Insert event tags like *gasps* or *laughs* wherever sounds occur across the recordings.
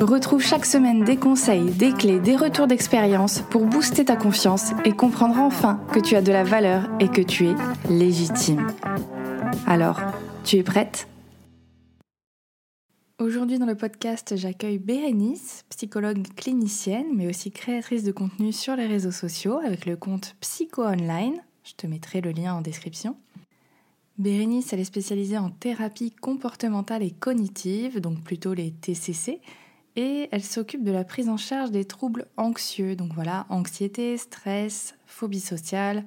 Retrouve chaque semaine des conseils, des clés, des retours d'expérience pour booster ta confiance et comprendre enfin que tu as de la valeur et que tu es légitime. Alors, tu es prête? Aujourd'hui dans le podcast, j'accueille Bérénice, psychologue clinicienne, mais aussi créatrice de contenu sur les réseaux sociaux avec le compte Psycho Online. Je te mettrai le lien en description. Bérénice, elle est spécialisée en thérapie comportementale et cognitive, donc plutôt les TCC, et elle s'occupe de la prise en charge des troubles anxieux. Donc voilà, anxiété, stress, phobie sociale,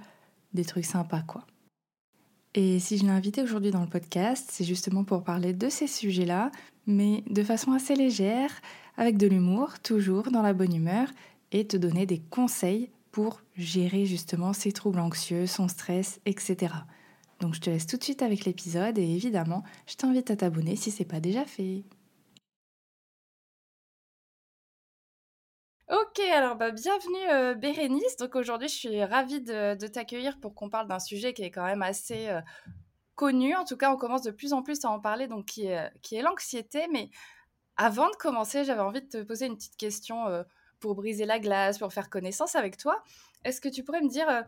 des trucs sympas quoi. Et si je l'ai invitée aujourd'hui dans le podcast, c'est justement pour parler de ces sujets-là, mais de façon assez légère, avec de l'humour, toujours dans la bonne humeur, et te donner des conseils pour gérer justement ses troubles anxieux, son stress, etc. Donc je te laisse tout de suite avec l'épisode et évidemment, je t'invite à t'abonner si c'est pas déjà fait. Ok, alors bah, bienvenue euh, Bérénice. Donc aujourd'hui, je suis ravie de, t'accueillir pour qu'on parle d'un sujet qui est quand même assez euh, connu. En tout cas, on commence de plus en plus à en parler, donc qui est, qui est l'anxiété. Mais avant de commencer, j'avais envie de te poser une petite question euh, pour briser la glace, pour faire connaissance avec toi. Est-ce que tu pourrais me dire,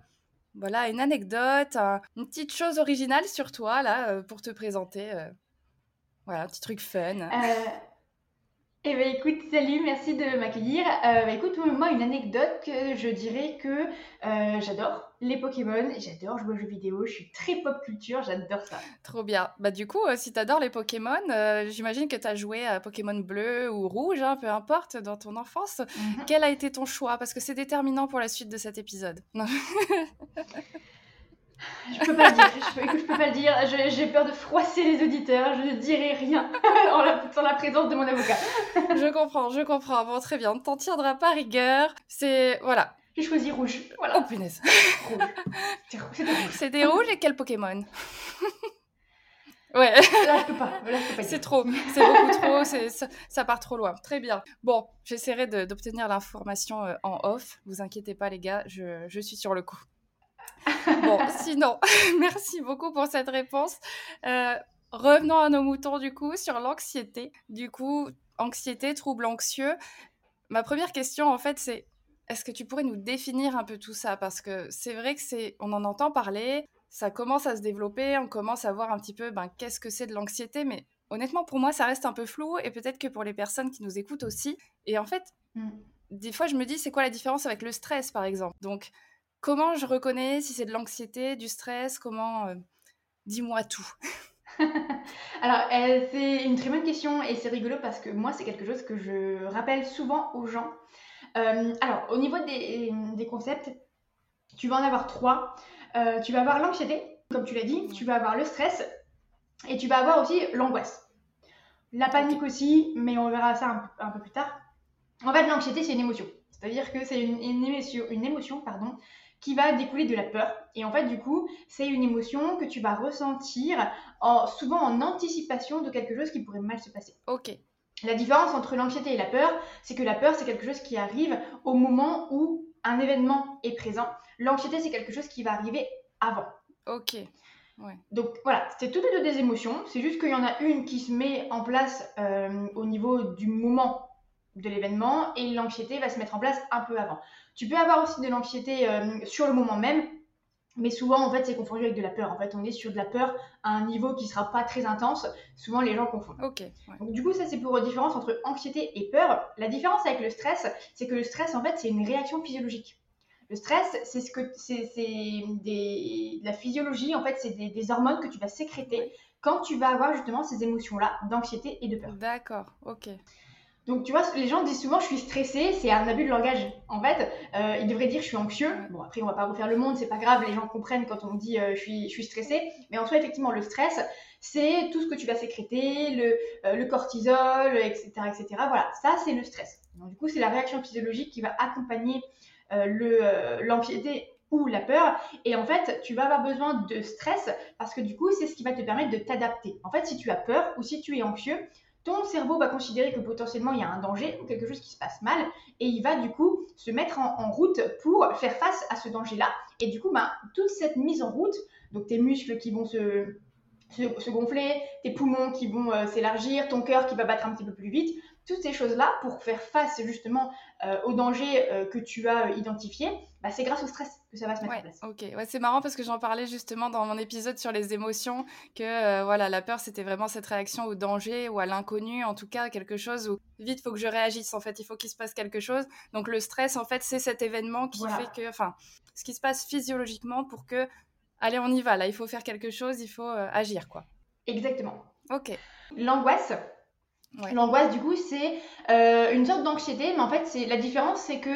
voilà, une anecdote, une petite chose originale sur toi là pour te présenter Voilà, un petit truc fun? Eh bien, écoute, salut, merci de m'accueillir. Euh, bah, écoute, moi, une anecdote, que je dirais que euh, j'adore les Pokémon, j'adore jouer aux jeux vidéo, je suis très pop culture, j'adore ça. Trop bien. Bah, du coup, euh, si tu adores les Pokémon, j'imagine que tu as joué à Pokémon bleu ou rouge, hein, peu importe, dans ton enfance. Mhm. Quel a été ton choix? Parce que c'est déterminant pour la suite de cet épisode. *laughs* *laughs* Je peux pas le dire. Je, peux pas le dire. J'ai peur de froisser les auditeurs. Je ne dirai rien *laughs* en la, sans la présence de mon avocat. *laughs* je comprends, je comprends. Bon, très bien. T'en tiendra pas rigueur. C'est voilà. J'ai choisi rouge. Voilà. Oh punaise. Rouge. C'est des rouges et quel Pokémon? *laughs* Ouais. Là, je peux pas. C'est trop. C'est beaucoup trop. Ça, ça, part trop loin. Très bien. Bon, j'essaierai d'obtenir l'information euh, en off. Vous inquiétez pas, les gars. Je, je suis sur le coup. *laughs* Bon, sinon, *laughs* merci beaucoup pour cette réponse. Euh, revenons à nos moutons, du coup, sur l'anxiété. Du coup, anxiété, trouble anxieux. Ma première question, en fait, c'est est-ce que tu pourrais nous définir un peu tout ça? Parce que c'est vrai que c'est, on en entend parler, ça commence à se développer, on commence à voir un petit peu ben, qu'est-ce que c'est de l'anxiété, mais honnêtement, pour moi, ça reste un peu flou et peut-être que pour les personnes qui nous écoutent aussi. Et en fait, mm. des fois, je me dis, c'est quoi la différence avec le stress, par exemple? Donc, Comment je reconnais si c'est de l'anxiété, du stress Comment euh, Dis-moi tout. *laughs* Alors, euh, c'est une très bonne question et c'est rigolo parce que moi, c'est quelque chose que je rappelle souvent aux gens. Euh, alors, au niveau des, concepts, tu vas en avoir trois. tu vas avoir l'anxiété, comme tu l'as dit, tu vas avoir le stress et tu vas avoir aussi l'angoisse. La panique aussi, mais on verra ça un, peu plus tard. En fait, l'anxiété, c'est une émotion. C'est-à-dire que c'est une, émotion, une émotion pardon, qui va découler de la peur. Et en fait, du coup, c'est une émotion que tu vas ressentir en, souvent en anticipation de quelque chose qui pourrait mal se passer. Ok. La différence entre l'anxiété et la peur, c'est que la peur, c'est quelque chose qui arrive au moment où un événement est présent. L'anxiété, c'est quelque chose qui va arriver avant. Ok. Ouais. Donc voilà, c'est toutes les deux des émotions. C'est juste qu'il y en a une qui se met en place euh, au niveau du moment de l'événement et l'anxiété va se mettre en place un peu avant. Tu peux avoir aussi de l'anxiété euh, sur le moment même, mais souvent en fait c'est confondu avec de la peur. En fait, on est sur de la peur à un niveau qui sera pas très intense. Souvent les gens confondent. Ok. Donc du coup ça c'est pour la différence entre anxiété et peur. La différence avec le stress, c'est que le stress en fait c'est une réaction physiologique. Le stress, c'est ce que c'est des la physiologie en fait, c'est des, des, hormones que tu vas sécréter quand tu vas avoir justement ces émotions là d'anxiété et de peur. D'accord. Ok. Donc, tu vois, les gens disent souvent je suis stressée, c'est un abus de langage. En fait, euh, ils devraient dire je suis anxieux. Bon, après, on va pas refaire le monde, c'est pas grave, les gens comprennent quand on dit euh, je, suis, je suis stressée. Mais en soi, effectivement, le stress, c'est tout ce que tu vas sécréter, le, euh, le cortisol, etc., etc. Voilà, ça, c'est le stress. Donc, du coup, c'est la réaction physiologique qui va accompagner l'anxiété ou la peur. Et en fait, tu vas avoir besoin de stress parce que du coup, c'est ce qui va te permettre de t'adapter. En fait, si tu as peur ou si tu es anxieux, ton cerveau va considérer que potentiellement il y a un danger ou quelque chose qui se passe mal et il va du coup se mettre en, route pour faire face à ce danger-là. Et du coup, ben, toute cette mise en route, donc tes muscles qui vont se, gonfler, tes poumons qui vont euh, s'élargir, ton cœur qui va battre un petit peu plus vite, toutes ces choses-là pour faire face justement euh, au danger euh, que tu as identifié, bah, c'est grâce au stress que ça va se mettre en place. Ok, ouais, c'est marrant parce que j'en parlais justement dans mon épisode sur les émotions, que voilà, la peur c'était vraiment cette réaction au danger ou à l'inconnu, en tout cas quelque chose où vite faut que je réagisse en fait, il faut qu'il se passe quelque chose. Donc le stress en fait c'est cet événement qui fait que, enfin, ce qui se passe physiologiquement pour que, allez on y va, là il faut faire quelque chose, il faut agir quoi. Exactement. Ok. L'angoisse, L'angoisse, du coup, c'est euh, une sorte d'anxiété, mais en fait, c'est la différence, c'est que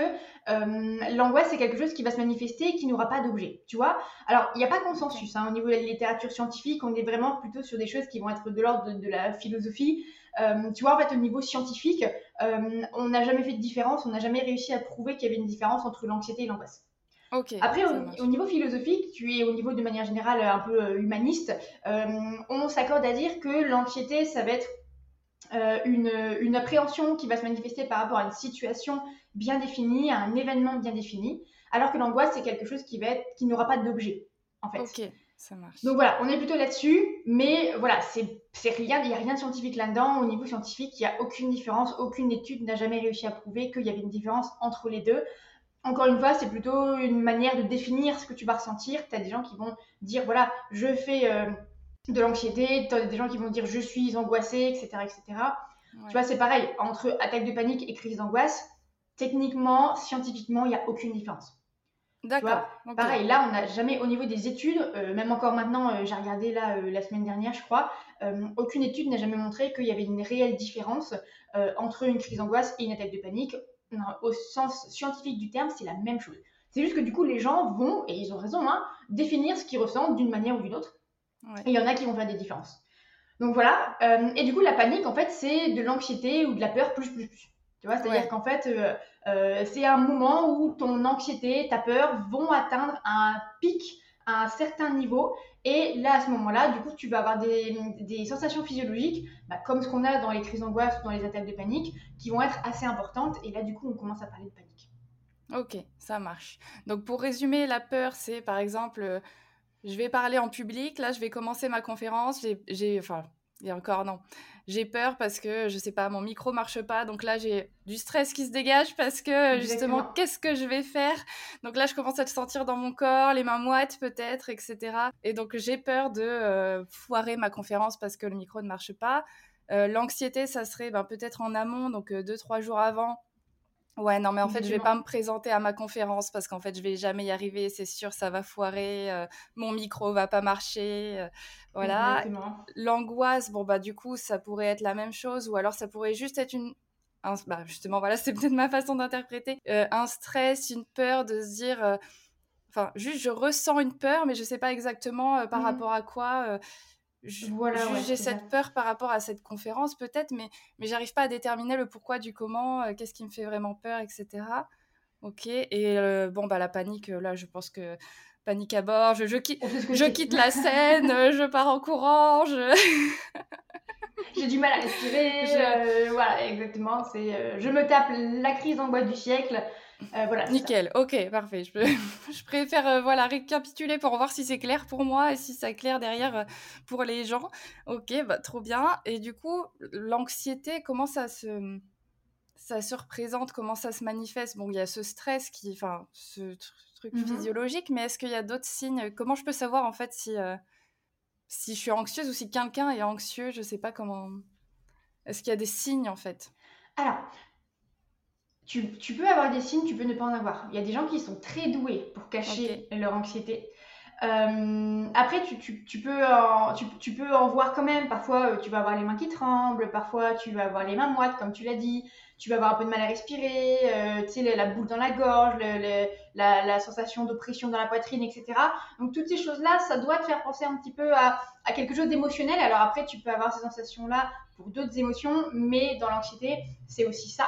euh, l'angoisse, c'est quelque chose qui va se manifester et qui n'aura pas d'objet, tu vois. Alors, il n'y a pas consensus hein, au niveau de la littérature scientifique, on est vraiment plutôt sur des choses qui vont être de l'ordre de, la philosophie. Euh, tu vois, en fait, au niveau scientifique, on n'a jamais fait de différence, on n'a jamais réussi à prouver qu'il y avait une différence entre l'anxiété et l'angoisse. Après, au, niveau philosophique, tu es au niveau de manière générale un peu humaniste, on s'accorde à dire que l'anxiété, ça va être euh, une, appréhension qui va se manifester par rapport à une situation bien définie, à un événement bien défini, alors que l'angoisse, c'est quelque chose qui, va être, qui n'aura pas d'objet, en fait. Ok, ça marche. Donc voilà, on est plutôt là-dessus, mais voilà, c'est rien, il n'y a rien de scientifique là-dedans. Au niveau scientifique, il n'y a aucune différence, aucune étude n'a jamais réussi à prouver qu'il y avait une différence entre les deux. Encore une fois, c'est plutôt une manière de définir ce que tu vas ressentir. Tu as des gens qui vont dire, voilà, je fais... Euh, de l'anxiété, tu as des gens qui vont dire je suis angoissé, etc. etc. Tu vois, c'est pareil, entre attaque de panique et crise d'angoisse, techniquement, scientifiquement, il n'y a aucune différence. D'accord. Pareil, là, on n'a jamais, au niveau des études, euh, même encore maintenant, euh, j'ai regardé là euh, la semaine dernière, je crois, aucune étude n'a jamais montré qu'il y avait une réelle différence entre une crise d'angoisse et une attaque de panique. au sens scientifique du terme, c'est la même chose. C'est juste que du coup, les gens vont, et ils ont raison, hein, définir ce qu'ils ressentent d'une manière ou d'une autre. Et il y en a qui vont faire des différences. Donc voilà. Et du coup, la panique, en fait, c'est de l'anxiété ou de la peur plus, plus, plus. Tu vois, c'est-à-dire qu'en fait, euh, euh, c'est un moment où ton anxiété, ta peur vont atteindre un pic à un certain niveau. Et là, à ce moment-là, du coup, tu vas avoir des, des sensations physiologiques, bah, comme ce qu'on a dans les crises d'angoisse ou dans les attaques de panique, qui vont être assez importantes. Et là, du coup, on commence à parler de panique. Ok, ça marche. Donc, pour résumer, la peur, c'est par exemple je vais parler en public. Là, je vais commencer ma conférence. J'ai, enfin, et encore non. J'ai peur parce que je sais pas, mon micro marche pas. Donc là, j'ai du stress qui se dégage parce que justement, qu'est-ce que je vais faire? Donc là, je commence à le sentir dans mon corps, les mains moites peut-être, etc. Et donc j'ai peur de euh, foirer ma conférence parce que le micro ne marche pas. Euh, l'anxiété, ça serait ben, peut-être en amont, donc euh, deux trois jours avant, Ouais, non, mais en fait, je vais pas me présenter à ma conférence parce qu'en fait, je vais jamais y arriver, c'est sûr, ça va foirer, euh, mon micro va pas marcher, euh, voilà. L'angoisse, bon, bah, du coup, ça pourrait être la même chose ou alors ça pourrait juste être une. bah, justement, voilà, *laughs* c'est peut-être ma façon d'interpréter. Euh, un stress, une peur de se dire. Enfin, juste, je ressens une peur, mais je sais pas exactement par mmh rapport à quoi voilà, j'ai cette peur par rapport à cette conférence peut-être, mais, mais j'arrive pas à déterminer le pourquoi du comment, euh, qu'est-ce qui me fait vraiment peur, etc. Ok, et euh, bon, bah la panique, euh, là, je pense que panique à bord, je, je quitte, je quitte la scène, je pars en courant, je... *laughs* J'ai du mal à respirer, voilà, exactement, c'est, je me tape la crise en bois du siècle, euh, voilà, Nickel, ok, parfait. Je, *laughs* je préfère euh, voilà, récapituler pour voir si c'est clair pour moi et si c'est clair derrière euh, pour les gens. Ok, bah, trop bien. Et du coup, l'anxiété, comment ça se, ça se représente, comment ça se manifeste? Bon, il y a ce stress, qui, enfin, ce truc mmh physiologique, mais est-ce qu'il y a d'autres signes? Comment je peux savoir en fait si, si je suis anxieuse ou si quelqu'un est anxieux? Je sais pas comment. Est-ce qu'il y a des signes en fait? Alors, tu, peux avoir des signes, tu peux ne pas en avoir. Il y a des gens qui sont très doués pour cacher leur anxiété. Euh, après, tu, peux en, tu, peux en voir quand même. Parfois, euh, tu vas avoir les mains qui tremblent. Parfois, tu vas avoir les mains moites, comme tu l'as dit. Tu vas avoir un peu de mal à respirer. Euh, tu sais, la, boule dans la gorge, la, sensation d'oppression dans la poitrine, etc. Donc, toutes ces choses-là, ça doit te faire penser un petit peu à, à quelque chose d'émotionnel. Alors après, tu peux avoir ces sensations-là pour d'autres émotions, mais dans l'anxiété, c'est aussi ça.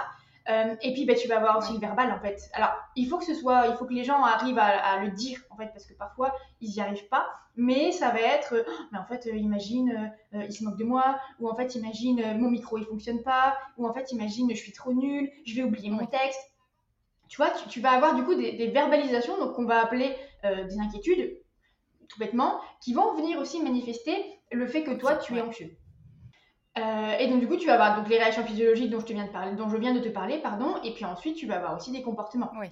Euh, et puis, bah, tu vas avoir aussi le verbal, en fait. Alors, il faut que ce soit, il faut que les gens arrivent à, le dire, en fait, parce que parfois, ils n'y arrivent pas. Mais ça va être, euh, mais en fait, euh, imagine, il se moque de moi, ou en fait, imagine, mon micro, il fonctionne pas, ou en fait, imagine, je suis trop nulle, je vais oublier mon texte. Tu vois, tu, vas avoir du coup des, verbalisations, donc qu'on va appeler des inquiétudes, tout bêtement, qui vont venir aussi manifester le fait que toi, tu es anxieux. Euh, et donc du coup, tu vas avoir donc les réactions physiologiques dont je te viens de parler, dont je viens de te parler, pardon. Et puis ensuite, tu vas avoir aussi des comportements. Oui.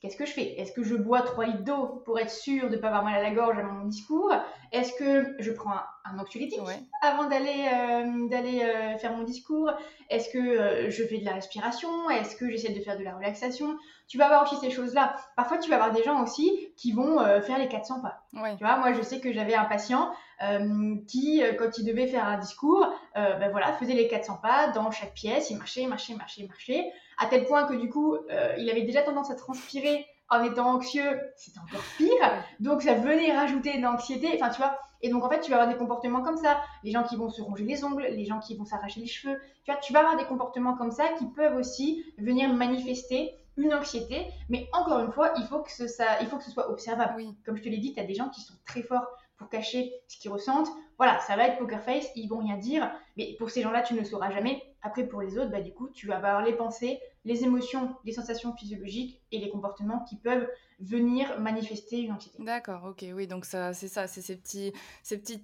Qu'est-ce que je fais? Est-ce que je bois 3 litres d'eau pour être sûr de ne pas avoir mal à la gorge avant mon discours? Est-ce que je prends un, anxiolytique avant d'aller euh, d'aller euh, faire mon discours Est-ce que je fais de la respiration? Est-ce que j'essaie de faire de la relaxation? Tu vas avoir aussi ces choses-là. Parfois, tu vas avoir des gens aussi qui vont faire les 400 pas. Tu vois, moi, je sais que j'avais un patient euh, qui, euh, quand il devait faire un discours, euh, ben voilà, faisait les 400 pas dans chaque pièce, il marchait, marchait, marchait, marchait, à tel point que du coup, il avait déjà tendance à transpirer en étant anxieux, c'était encore pire. Donc ça venait rajouter de l'anxiété. Enfin, tu vois. Et donc en fait, tu vas avoir des comportements comme ça. Les gens qui vont se ronger les ongles, les gens qui vont s'arracher les cheveux. Tu vois, tu vas avoir des comportements comme ça qui peuvent aussi venir manifester une anxiété. Mais encore une fois, il faut que ce, ça, il faut que ce soit observable. Comme je te l'ai dit, tu as des gens qui sont très forts pour cacher ce qu'ils ressentent. Voilà, ça va être poker face, ils vont rien dire, mais pour ces gens-là, tu ne le sauras jamais. Après, pour les autres, bah, du coup, tu vas avoir les pensées, les émotions, les sensations physiologiques et les comportements qui peuvent venir manifester une anxiété. D'accord, ok, oui, donc ça, c'est ça, c'est ces petits, ces petits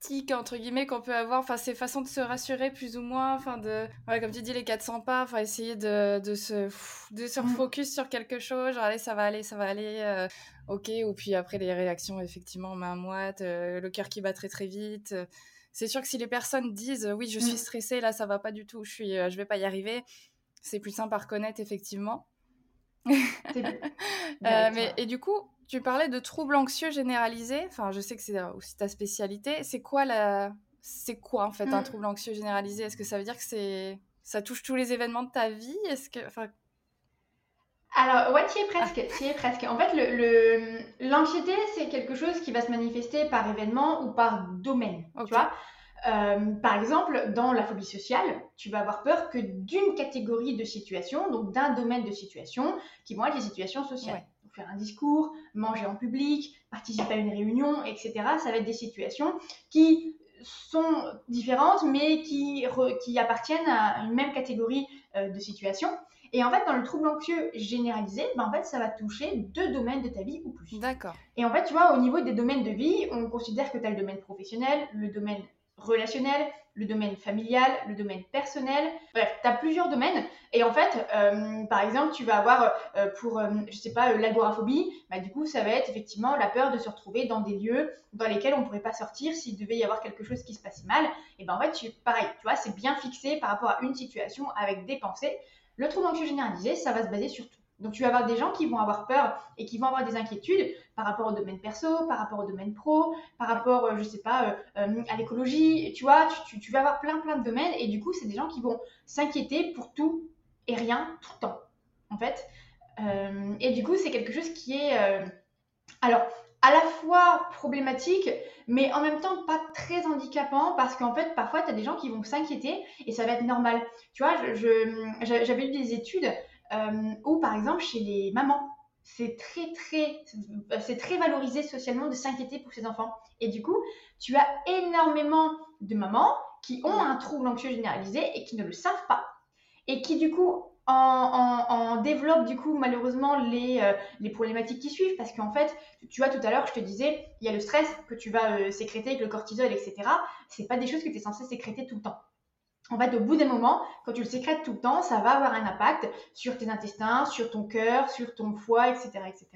tics entre guillemets qu'on peut avoir, enfin ces façons de se rassurer plus ou moins, enfin de, voilà, comme tu dis les 400 pas, enfin essayer de, de se, de se mm. focus sur quelque chose, genre allez ça va aller, ça va aller, euh, ok, ou puis après les réactions, effectivement, main moite, euh, le cœur qui bat très très vite. Euh, c'est sûr que si les personnes disent euh, oui, je suis mmh. stressée, là ça va pas du tout, je suis, je vais pas y arriver, c'est plus simple à reconnaître effectivement. *laughs* mais et du coup, tu parlais de troubles anxieux généralisés. Enfin, je sais que c'est aussi ta spécialité. C'est quoi la, c'est quoi en fait un mmh. trouble anxieux généralisé? Est-ce que ça veut dire que c'est, ça touche tous les événements de ta vie? Est-ce que, enfin, alors, ouais, tu y es presque, tu es presque. En fait, le, l'anxiété, c'est quelque chose qui va se manifester par événement ou par domaine, tu vois? Euh, par exemple, dans la phobie sociale, tu vas avoir peur que d'une catégorie de situations, donc d'un domaine de situation, qui vont être les situations sociales. Faire un discours, manger en public, participer à une réunion, etc. Ça va être des situations qui sont différentes, mais qui, qui appartiennent à une même catégorie euh, de situations. Et en fait, dans le trouble anxieux généralisé, ben en fait, ça va toucher deux domaines de ta vie ou plus. D'accord. Et en fait, tu vois, au niveau des domaines de vie, on considère que tu as le domaine professionnel, le domaine relationnel, le domaine familial, le domaine personnel. Bref, tu as plusieurs domaines. Et en fait, euh, par exemple, tu vas avoir euh, pour, euh, je sais pas, l'agoraphobie, bah, du coup, ça va être effectivement la peur de se retrouver dans des lieux dans lesquels on ne pourrait pas sortir s'il devait y avoir quelque chose qui se passait mal. Et ben en fait, tu, pareil, tu vois, c'est bien fixé par rapport à une situation avec des pensées. Le trouble anxieux généralisé, ça va se baser sur tout. Donc tu vas avoir des gens qui vont avoir peur et qui vont avoir des inquiétudes par rapport au domaine perso, par rapport au domaine pro, par rapport, euh, je sais pas, euh, euh, à l'écologie. Tu vois, tu, vas avoir plein plein de domaines et du coup, c'est des gens qui vont s'inquiéter pour tout et rien tout le temps, en fait. et du coup, c'est quelque chose qui est, alors, à la fois problématique, mais en même temps pas très handicapant parce qu'en fait, parfois, tu as des gens qui vont s'inquiéter et ça va être normal. Tu vois, j'avais lu des études euh, où, par exemple, chez les mamans, c'est très, très, c'est très valorisé socialement de s'inquiéter pour ses enfants. Et du coup, tu as énormément de mamans qui ont un trouble anxieux généralisé et qui ne le savent pas. Et qui, du coup, en, développe du coup malheureusement les, euh, les problématiques qui suivent parce qu'en fait, tu vois tout à l'heure, je te disais, il y a le stress que tu vas euh, sécréter avec le cortisol, etc. C'est pas des choses que tu es censé sécréter tout le temps. En fait, au bout d'un moment, quand tu le sécrètes tout le temps, ça va avoir un impact sur tes intestins, sur ton cœur, sur ton foie, etc. etc.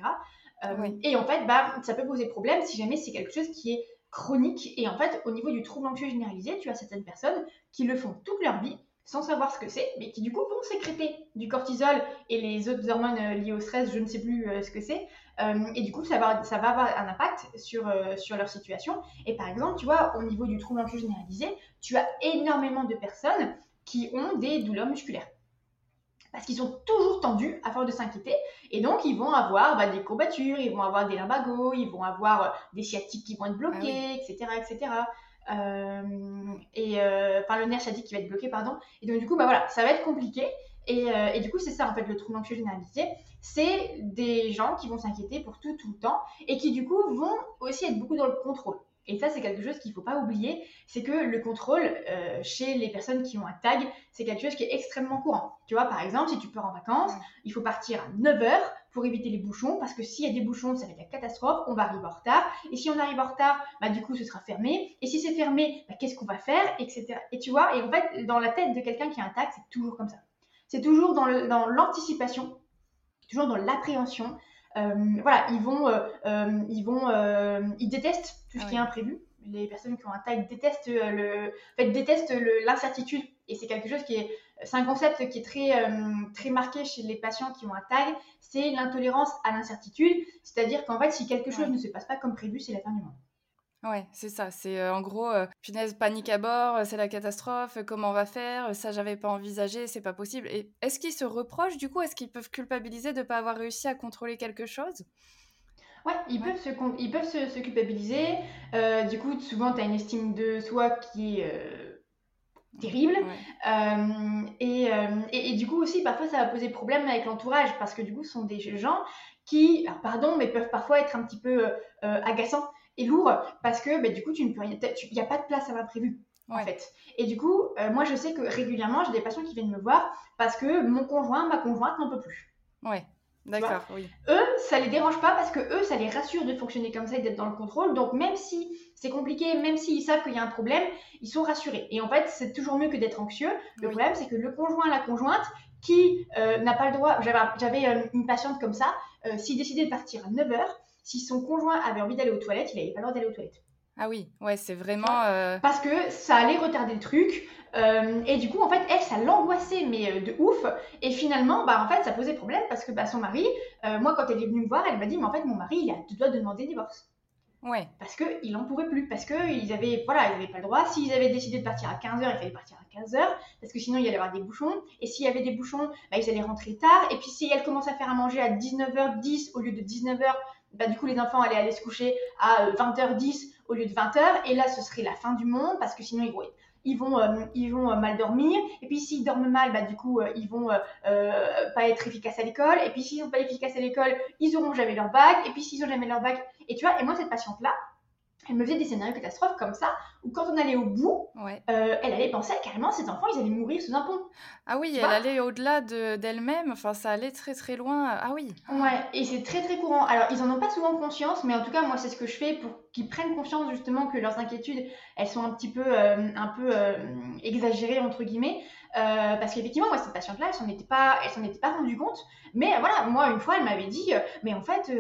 Euh, et en fait, bah, ça peut poser problème si jamais c'est quelque chose qui est chronique. Et en fait, au niveau du trouble anxieux généralisé, tu as certaines personnes qui le font toute leur vie sans savoir ce que c'est, mais qui du coup vont sécréter du cortisol et les autres hormones euh, liées au stress, je ne sais plus euh, ce que c'est. Euh, et du coup, ça va, ça va avoir un impact sur, sur leur situation. Et par exemple, tu vois, au niveau du trouble anxieux généralisé, tu as énormément de personnes qui ont des douleurs musculaires. Parce qu'ils sont toujours tendus à force de s'inquiéter. Et donc, ils vont avoir bah, des courbatures, ils vont avoir des lumbagos, ils vont avoir des sciatiques qui vont être bloqués, etc., ah etc. Euh, et euh, enfin le nerf sciatique qui va être bloqué, pardon. Et donc du coup, bah voilà, ça va être compliqué. Euh, et, du coup, c'est ça en fait le trouble anxieux généralisé. C'est des gens qui vont s'inquiéter pour tout, tout le temps et qui du coup vont aussi être beaucoup dans le contrôle. Et ça, c'est quelque chose qu'il ne faut pas oublier, c'est que le contrôle euh, chez les personnes qui ont un tag, c'est quelque chose qui est extrêmement courant. Tu vois, par exemple, si tu pars en vacances, il faut partir à 9h pour éviter les bouchons, parce que s'il y a des bouchons, ça va être la catastrophe, on va arriver en retard. Et si on arrive en retard, bah, du coup, ce sera fermé. Et si c'est fermé, bah, qu'est-ce qu'on va faire, etc. Et tu vois, et en fait, dans la tête de quelqu'un qui a un tag, c'est toujours comme ça. C'est toujours dans l'anticipation, toujours dans l'appréhension. Euh, voilà, ils vont, euh, euh, ils vont, ils détestent tout ce qui est imprévu. Les personnes qui ont un tag détestent le, en fait, détestent l'incertitude. Et c'est quelque chose qui est, c'est un concept qui est très, très marqué chez les patients qui ont un tag. C'est l'intolérance à l'incertitude. C'est-à-dire qu'en fait, si quelque chose ne se passe pas comme prévu, c'est la fin du monde. Ouais, c'est ça. C'est en gros, punaise, panique à bord, c'est la catastrophe, comment on va faire Ça, j'avais pas envisagé, c'est pas possible. Et est-ce qu'ils se reprochent du coup? Est-ce qu'ils peuvent culpabiliser de ne pas avoir réussi à contrôler quelque chose? Ouais, ils peuvent se, ils peuvent se, culpabiliser. du coup, souvent, tu as une estime de soi qui est terrible. et, et, du coup aussi, parfois, ça va poser problème avec l'entourage parce que du coup, ce sont des gens qui, pardon, mais peuvent parfois être un petit peu agaçants et lourd parce que bah, du coup, tu ne peux rien. Il n'y a pas de place à l'imprévu. En fait. Et du coup, euh, moi, je sais que régulièrement, j'ai des patients qui viennent me voir parce que mon conjoint, ma conjointe n'en peut plus. Ouais. D'accord, oui. Eux, ça les dérange pas parce que eux, ça les rassure de fonctionner comme ça et d'être dans le contrôle. Donc, même si c'est compliqué, même s'ils savent qu'il y a un problème, ils sont rassurés. Et en fait, c'est toujours mieux que d'être anxieux. Le problème, c'est que le conjoint, la conjointe, qui euh, n'a pas le droit. J'avais euh, une patiente comme ça, s'il décidait de partir à 9h, si son conjoint avait envie d'aller aux toilettes, il n'avait pas le droit d'aller aux toilettes. Ah oui, ouais, c'est vraiment. Euh, Parce que ça allait retarder le truc. Euh, et du coup, en fait, elle, ça l'angoissait, mais euh, de ouf. Et finalement, bah, en fait, ça posait problème parce que bah, son mari, moi, quand elle est venue me voir, elle m'a dit, mais en fait, mon mari, il a de demander divorce. Ouais. Parce qu'il n'en pouvait plus. Parce qu'ils avaient, voilà, ils n'avaient pas le droit. S'ils avaient décidé de partir à 15h, il fallait partir à 15h. Parce que sinon, il y allait avoir des bouchons. Et s'il y avait des bouchons, bah, ils allaient rentrer tard. Et puis, si elle commence à faire à manger à 19h10 au lieu de 19h, bah, du coup, les enfants allaient aller se coucher à 20h10 euh, au lieu de 20h. Et là, ce serait la fin du monde parce que sinon, ils vont, ils vont, euh, ils vont euh, mal dormir. Et puis, s'ils dorment mal, bah, du coup, ils vont pas être efficaces à l'école. Et puis, s'ils sont pas efficaces à l'école, ils auront jamais leur bac. Et puis, s'ils ont jamais leur bac. Et tu vois, et moi, cette patiente-là, elle me faisait des scénarios catastrophes comme ça, où quand on allait au bout, euh, elle allait penser carrément ces enfants, ils allaient mourir sous un pont. Ah oui, elle allait au-delà d'elle-même, enfin ça allait très très loin. Ah oui. Ouais, et c'est très très courant. Alors ils en ont pas souvent conscience, mais en tout cas moi c'est ce que je fais pour qu'ils prennent conscience justement que leurs inquiétudes, elles sont un petit peu, euh, un peu euh, exagérées entre guillemets. Euh, parce qu'effectivement, moi, cette patiente-là, elle s'en était pas, elle s'en était pas rendue compte. Mais voilà, moi, une fois, elle m'avait dit, mais en fait,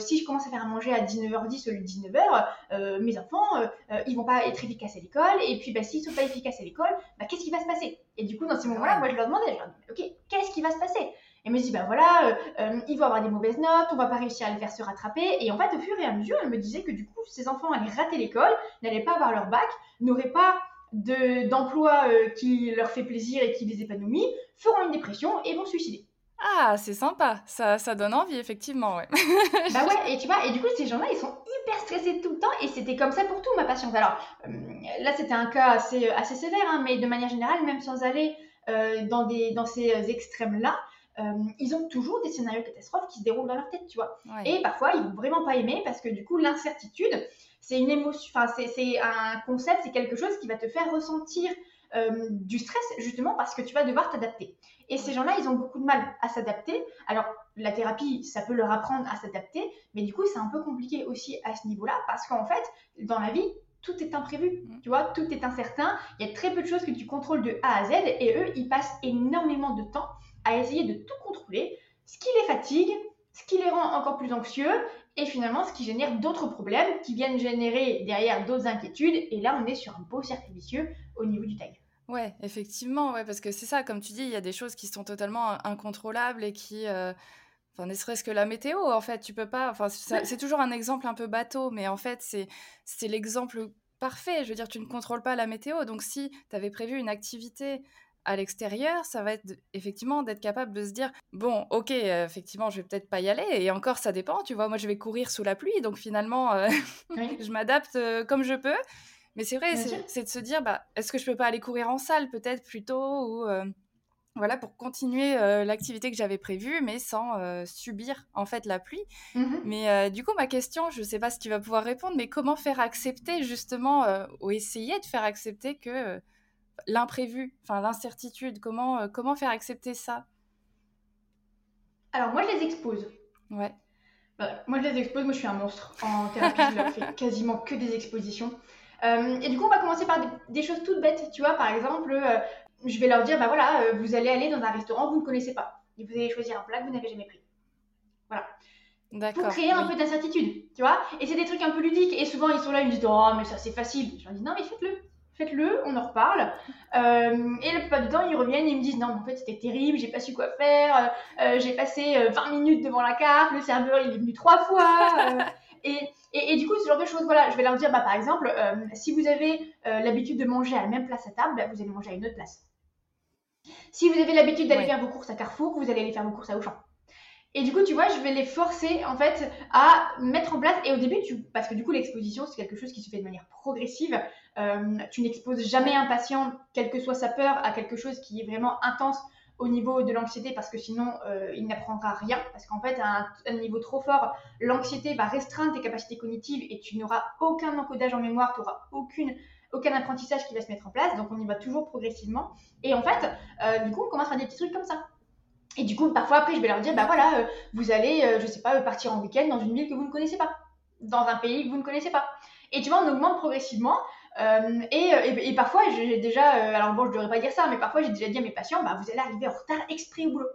si je commence à faire à manger à 19h10 au lieu de 19h, mes enfants, ils vont pas être efficaces à l'école. Et puis, bah, s'ils sont pas efficaces à l'école, bah, qu'est-ce qui va se passer? Et du coup, dans ces moments-là, moi, je leur demandais, je leur disais, ok, qu'est-ce qui va se passer? Et elle me dit, ben voilà, euh, euh, ils vont avoir des mauvaises notes, on va pas réussir à les faire se rattraper. Et en fait, au fur et à mesure, elle me disait que du coup, ces enfants allaient rater l'école, n'allaient pas avoir leur bac, n'auraient pas d'emploi euh, qui leur fait plaisir et qui les épanouit, feront une dépression et vont se suicider. Ah, c'est sympa, ça, ça donne envie, effectivement, ouais. bah ouais, *laughs* et tu vois, et du coup, ces gens-là, ils sont hyper stressés tout le temps, et c'était comme ça pour tout, ma patiente. Alors, là, c'était un cas assez, assez sévère, hein, mais de manière générale, même sans aller dans, des, dans ces extrêmes-là, euh, ils ont toujours des scénarios catastrophes qui se déroulent dans leur tête, tu vois. Et parfois, ils vont vraiment pas aimer parce que du coup, l'incertitude, c'est une émotion, enfin, c'est un concept, c'est quelque chose qui va te faire ressentir euh, du stress justement parce que tu vas devoir t'adapter. Et ces gens-là, ils ont beaucoup de mal à s'adapter. Alors, la thérapie, ça peut leur apprendre à s'adapter, mais du coup, c'est un peu compliqué aussi à ce niveau-là parce qu'en fait, dans la vie, tout est imprévu, mm. tu vois, tout est incertain. Il y a très peu de choses que tu contrôles de A à Z et eux, ils passent énormément de temps à essayer de tout contrôler, ce qui les fatigue, ce qui les rend encore plus anxieux et finalement ce qui génère d'autres problèmes qui viennent générer derrière d'autres inquiétudes. Et là, on est sur un beau cercle vicieux au niveau du tag. Ouais, effectivement, ouais, parce que c'est ça, comme tu dis, il y a des choses qui sont totalement incontrôlables et qui, euh, enfin, ne serait-ce que la météo, en fait, tu peux pas, enfin, c'est toujours un exemple un peu bateau, mais en fait, c'est l'exemple parfait. Je veux dire, tu ne contrôles pas la météo, donc si tu avais prévu une activité à l'extérieur, ça va être effectivement d'être capable de se dire bon, ok, euh, effectivement, je vais peut-être pas y aller. Et encore, ça dépend. Tu vois, moi, je vais courir sous la pluie, donc finalement, euh, *laughs* je m'adapte euh, comme je peux. Mais c'est vrai, c'est de se dire bah, est-ce que je peux pas aller courir en salle peut-être plutôt ou voilà, pour continuer l'activité que j'avais prévue, mais sans subir en fait la pluie. Mmh mais du coup, ma question, je ne sais pas si tu vas pouvoir répondre, mais comment faire accepter justement, ou essayer de faire accepter que l'imprévu, enfin l'incertitude, comment, comment faire accepter ça? Alors moi, je les expose. Ouais. Bah, moi, je les expose. Moi, je suis un monstre en thérapie. je fais *laughs* quasiment que des expositions. et du coup, on va commencer par des, des, choses toutes bêtes. Tu vois, par exemple, je vais leur dire, bah voilà, euh, vous allez aller dans un restaurant que vous ne connaissez pas. Et vous allez choisir un plat que vous n'avez jamais pris. Voilà. Pour créer un peu d'incertitude, tu vois. Et c'est des trucs un peu ludiques. Et souvent, ils sont là, ils me disent, oh, mais ça c'est facile. Je leur dis, non, mais faites-le. Faites-le, on en reparle. Euh, et la plupart du temps, ils reviennent et ils me disent, non, mais en fait, c'était terrible, j'ai pas su quoi faire. Euh, j'ai passé 20 minutes devant la carte, le serveur, il est venu trois fois. et, et, et, du coup, ce genre de choses, voilà, je vais leur dire, bah, par exemple, si vous avez l'habitude de manger à la même place à table, bah, vous allez manger à une autre place. Si vous avez l'habitude d'aller faire vos courses à Carrefour, vous allez aller faire vos courses à Auchan. Et du coup, tu vois, je vais les forcer en fait à mettre en place. Et au début, tu... parce que du coup, l'exposition, c'est quelque chose qui se fait de manière progressive. Euh, tu n'exposes jamais un patient, quelle que soit sa peur, à quelque chose qui est vraiment intense au niveau de l'anxiété, parce que sinon, euh, il n'apprendra rien. Parce qu'en fait, à un, niveau trop fort, l'anxiété va restreindre tes capacités cognitives et tu n'auras aucun encodage en mémoire, tu n'auras aucune aucun apprentissage qui va se mettre en place, donc on y va toujours progressivement. Et en fait, euh, du coup, on commence faire des petits trucs comme ça. Et du coup, parfois après, je vais leur dire, bah voilà, vous allez, je sais pas, partir en week-end dans une ville que vous ne connaissez pas, dans un pays que vous ne connaissez pas. Et tu vois, on augmente progressivement. Et, parfois, j'ai déjà, alors bon, je devrais pas dire ça, mais parfois j'ai déjà dit à mes patients, bah vous allez arriver en retard exprès au boulot.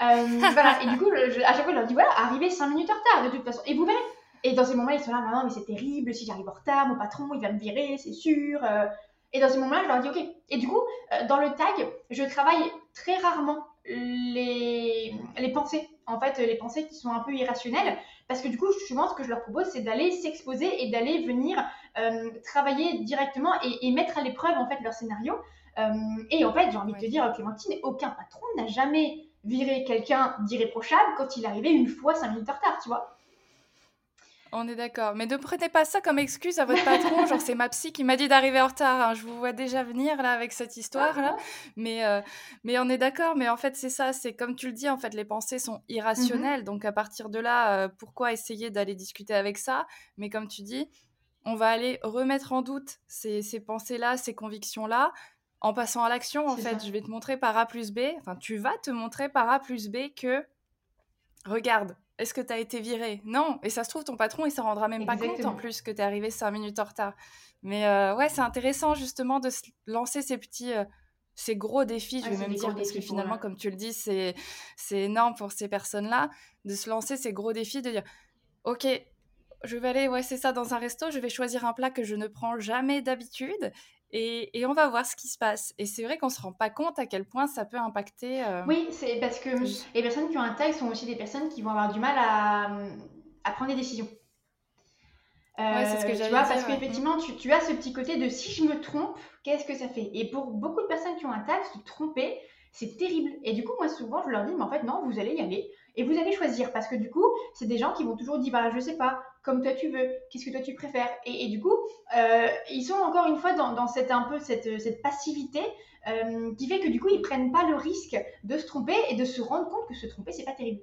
*laughs* voilà, et du coup, à chaque fois, je leur dis, voilà, arrivez 5 minutes en retard de toute façon. Et vous verrez, et dans ces moments-là, ils sont là, non, mais c'est terrible, si j'arrive en retard, mon patron, il va me virer, c'est sûr. Euh. Et dans ces moments-là, je leur dis, ok. Et du coup, euh, dans le tag, je travaille très rarement les, les pensées. En fait, les pensées qui sont un peu irrationnelles. Parce que du coup, souvent, ce que je leur propose, c'est d'aller s'exposer et d'aller venir euh, travailler directement et, mettre à l'épreuve, en fait, leur scénario. et en fait, j'ai envie de te dire, Clémentine, aucun patron n'a jamais viré quelqu'un d'irréprochable quand il arrivait une fois cinq minutes en retard, tu vois. On est d'accord. Mais ne prenez pas ça comme excuse à votre patron. *laughs* genre, c'est ma psy qui m'a dit d'arriver en retard. Hein. Je vous vois déjà venir là avec cette histoire-là. Mais, euh, mais on est d'accord. Mais en fait, c'est ça. C'est comme tu le dis, en fait, les pensées sont irrationnelles. Mm-hmm. Donc, à partir de là, euh, pourquoi essayer d'aller discuter avec ça? Mais comme tu dis, on va aller remettre en doute ces, ces pensées-là, ces convictions-là. En passant à l'action, en fait, je vais te montrer par A plus B, enfin, tu vas te montrer par A plus B que, regarde, est-ce que tu as été viré Non. Et ça se trouve, ton patron, il s'en rendra même pas compte en plus que tu es arrivé cinq minutes en retard. Mais euh, ouais, c'est intéressant justement de se lancer ces petits, euh, ces gros défis, je vais même dire, parce que finalement, comme tu le dis, c'est, c'est énorme pour ces personnes-là, de se lancer ces gros défis, de dire, OK, je vais aller, ouais, c'est ça, dans un resto, je vais choisir un plat que je ne prends jamais d'habitude et, on va voir ce qui se passe. Et c'est vrai qu'on ne se rend pas compte à quel point ça peut impacter. Euh, oui, c'est parce que les personnes qui ont un tag sont aussi des personnes qui vont avoir du mal à, à prendre des décisions. ouais, c'est ce que euh, Tu vois, parce qu'effectivement, tu, tu, as ce petit côté de si je me trompe, qu'est-ce que ça fait? Et pour beaucoup de personnes qui ont un tag, se tromper, c'est terrible. Et du coup, moi, souvent, je leur dis, mais en fait, non, vous allez y aller. Et vous allez choisir parce que du coup, c'est des gens qui vont toujours dire, bah, je sais pas, comme toi tu veux, qu'est-ce que toi tu préfères? Et, du coup, euh, ils sont encore une fois dans, cette un peu cette, cette passivité euh, qui fait que du coup, ils prennent pas le risque de se tromper et de se rendre compte que se tromper, c'est pas terrible.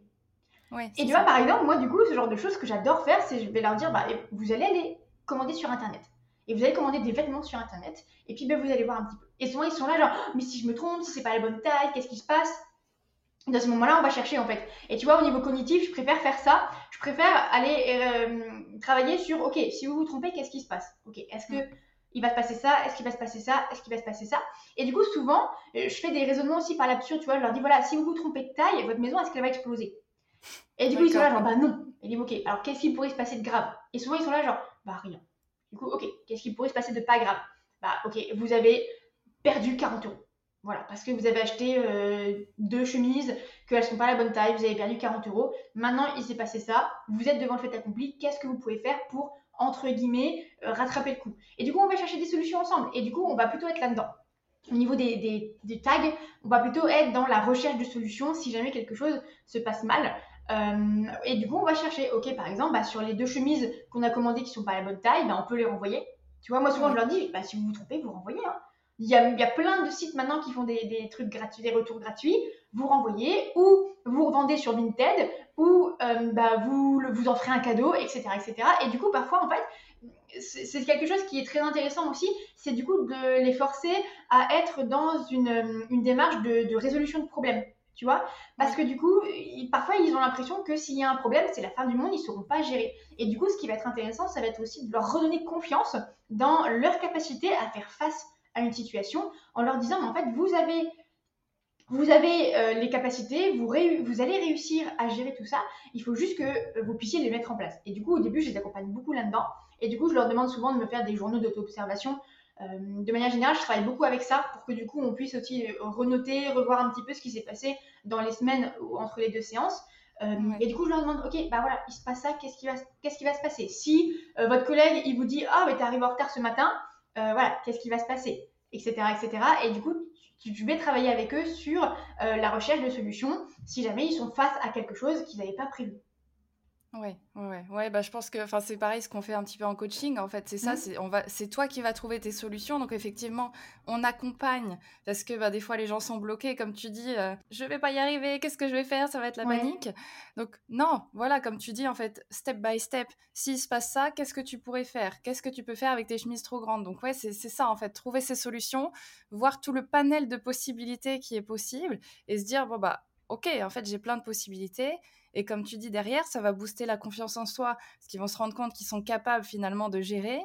et tu vois, par exemple, moi, du coup, ce genre de choses que j'adore faire, c'est je vais leur dire, bah, vous allez aller commander sur Internet. Et vous allez commander des vêtements sur Internet. Et puis, ben, vous allez voir un petit peu. Et souvent, ils sont là, genre, mais si je me trompe, si c'est pas la bonne taille, qu'est-ce qui se passe? Dans ce moment-là, on va chercher en fait. Et tu vois, au niveau cognitif, je préfère faire ça. Je préfère aller euh, travailler sur, ok, si vous vous trompez, qu'est-ce qui se passe? Ok, est-ce que mm. il va se passer ça? Est-ce qu'il va se passer ça? Est-ce qu'il va se passer ça? Et du coup, souvent, euh, je fais des raisonnements aussi par l'absurde. Tu vois, je leur dis, voilà, si vous vous trompez de taille, votre maison, est-ce qu'elle va exploser? Et du coup, ils sont là, genre, bah non. Et ils disent, ok, alors qu'est-ce qui pourrait se passer de grave? Et souvent, ils sont là, genre, bah rien. Du coup, ok, qu'est-ce qui pourrait se passer de pas grave? Bah, ok, vous avez perdu 40 euros. Voilà, parce que vous avez acheté euh, deux chemises, qu'elles ne sont pas la bonne taille, vous avez perdu 40 euros. Maintenant, il s'est passé ça, vous êtes devant le fait accompli, qu'est-ce que vous pouvez faire pour, entre guillemets, euh, rattraper le coup? Et du coup, on va chercher des solutions ensemble. Et du coup, on va plutôt être là-dedans. Au niveau des, tags, on va plutôt être dans la recherche de solutions si jamais quelque chose se passe mal. Euh, et du coup, on va chercher, ok, par exemple, bah, sur les deux chemises qu'on a commandées qui ne sont pas la bonne taille, bah, on peut les renvoyer. Tu vois, moi souvent, je leur dis, bah, si vous vous trompez, vous renvoyez. Hein. Il y, a, plein de sites maintenant qui font des, trucs gratuits, des retours gratuits. Vous renvoyez ou vous revendez sur Vinted ou euh, bah, vous, vous en ferez un cadeau, etc., etc. Et du coup, parfois, en fait, c'est quelque chose qui est très intéressant aussi, c'est du coup de les forcer à être dans une, démarche de, résolution de problèmes. Tu vois Parce que du coup, parfois, ils ont l'impression que s'il y a un problème, c'est la fin du monde, ils ne sauront pas gérer. Et du coup, ce qui va être intéressant, ça va être aussi de leur redonner confiance dans leur capacité à faire face à une situation en leur disant, mais en fait, vous avez, vous avez euh, les capacités, vous, vous allez réussir à gérer tout ça, il faut juste que euh, vous puissiez les mettre en place. Et du coup, au début, je les accompagne beaucoup là-dedans. Et du coup, je leur demande souvent de me faire des journaux d'auto-observation. Euh, de manière générale, je travaille beaucoup avec ça pour que du coup, on puisse aussi renoter, revoir un petit peu ce qui s'est passé dans les semaines entre les deux séances. Et du coup, je leur demande, ok, bah voilà, il se passe ça, qu'est-ce qui va, qu'est-ce qui va se passer? Si votre collègue, il vous dit, ah, mais t'es arrivé en retard ce matin, voilà, qu'est-ce qui va se passer etc., etc. Et du coup, tu, vais travailler avec eux sur euh, la recherche de solutions si jamais ils sont face à quelque chose qu'ils n'avaient pas prévu. Ouais, ouais, ouais, bah je pense que enfin c'est pareil ce qu'on fait un petit peu en coaching en fait, c'est ça, mmh. c'est on va c'est toi qui vas trouver tes solutions. Donc effectivement, on accompagne parce que bah, des fois les gens sont bloqués comme tu dis euh, je vais pas y arriver, qu'est-ce que je vais faire, ça va être la panique. Donc non, voilà comme tu dis en fait, step by step, s'il se passe ça, qu'est-ce que tu pourrais faire? Qu'est-ce que tu peux faire avec tes chemises trop grandes? Donc ouais, c'est ça en fait, trouver ces solutions, voir tout le panel de possibilités qui est possible et se dire bon bah OK, en fait, j'ai plein de possibilités et comme tu dis derrière, ça va booster la confiance en soi, parce qu'ils vont se rendre compte qu'ils sont capables finalement de gérer.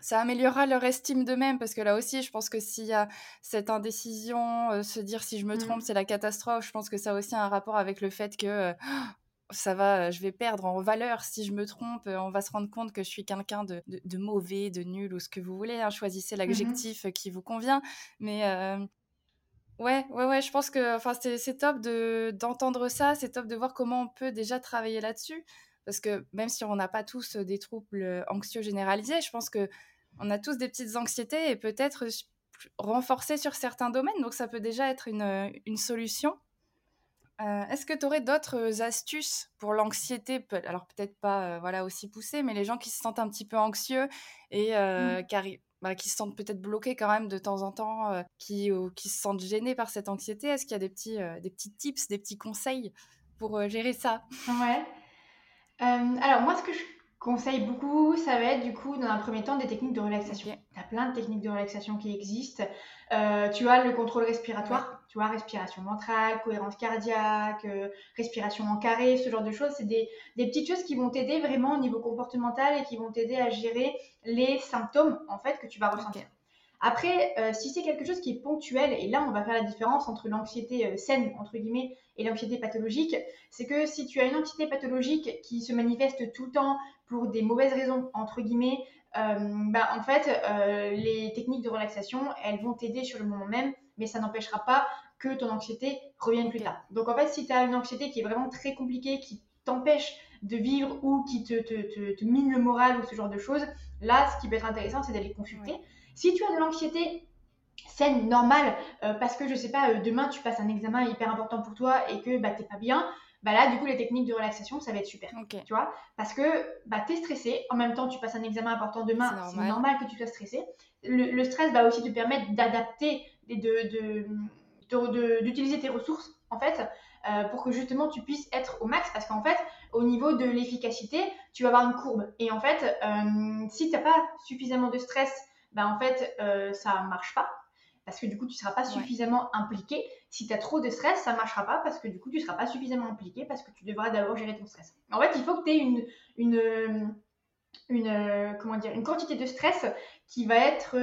Ça améliorera leur estime d'eux-mêmes, parce que là aussi, je pense que s'il y a cette indécision, euh, se dire si je me mmh. trompe, c'est la catastrophe, je pense que ça a aussi un rapport avec le fait que euh, *gasps* ça va, je vais perdre en valeur si je me trompe, on va se rendre compte que je suis quelqu'un de, mauvais, de nul ou ce que vous voulez. Hein. choisissez mmh l'adjectif qui vous convient. Mais euh, Ouais, ouais, ouais, je pense que enfin, c'est top de, d'entendre ça, c'est top de voir comment on peut déjà travailler là-dessus. Parce que même si on n'a pas tous des troubles anxieux généralisés, je pense que on a tous des petites anxiétés et peut-être renforcer sur certains domaines. Donc ça peut déjà être une, une solution. Euh, est-ce que tu aurais d'autres astuces pour l'anxiété Alors peut-être pas voilà aussi poussées, mais les gens qui se sentent un petit peu anxieux et euh, mmh. qui, bah, qui se sentent peut-être bloqués quand même de temps en temps, euh, qui, qui se sentent gênés par cette anxiété. Est-ce qu'il y a des petits, euh, des petits tips, des petits conseils pour euh, gérer ça? Ouais. alors moi, ce que je conseille beaucoup, ça va être du coup, dans un premier temps, des techniques de relaxation. Tu as plein de techniques de relaxation qui existent. tu as le contrôle respiratoire tu vois, respiration ventrale, cohérence cardiaque, euh, respiration en carré, ce genre de choses. C'est des, petites choses qui vont t'aider vraiment au niveau comportemental et qui vont t'aider à gérer les symptômes en fait que tu vas ressentir. Après, euh, si c'est quelque chose qui est ponctuel, et là on va faire la différence entre l'anxiété euh, saine, entre guillemets, et l'anxiété pathologique, c'est que si tu as une anxiété pathologique qui se manifeste tout le temps pour des mauvaises raisons, entre guillemets, bah, en fait, les techniques de relaxation, elles vont t'aider sur le moment même, mais ça n'empêchera pas que ton anxiété revienne plus tard. Donc en fait, si tu as une anxiété qui est vraiment très compliquée, qui t'empêche de vivre ou qui te, te, te, mine le moral ou ce genre de choses, là, ce qui peut être intéressant, c'est d'aller consulter. Si tu as de l'anxiété saine, normale, euh, parce que je sais pas, euh, demain tu passes un examen hyper important pour toi et que bah, t'es pas bien, bah là, du coup, les techniques de relaxation, ça va être super. Tu vois? Parce que bah, tu es stressé, en même temps, tu passes un examen important demain, c'est normal. que tu sois stressé. Le, stress va aussi te permettre d'adapter, de, de, d'utiliser tes ressources en fait euh, pour que justement tu puisses être au max. Parce qu'en fait au niveau de l'efficacité tu vas avoir une courbe. Et en fait euh, si tu n'as pas suffisamment de stress ben en fait euh, ça marche pas. Parce que du coup tu seras pas suffisamment impliqué. Si tu as trop de stress ça marchera pas parce que du coup tu seras pas suffisamment impliqué parce que tu devras d'abord gérer ton stress. En fait il faut que tu aies une, une une comment dire une quantité de stress qui va être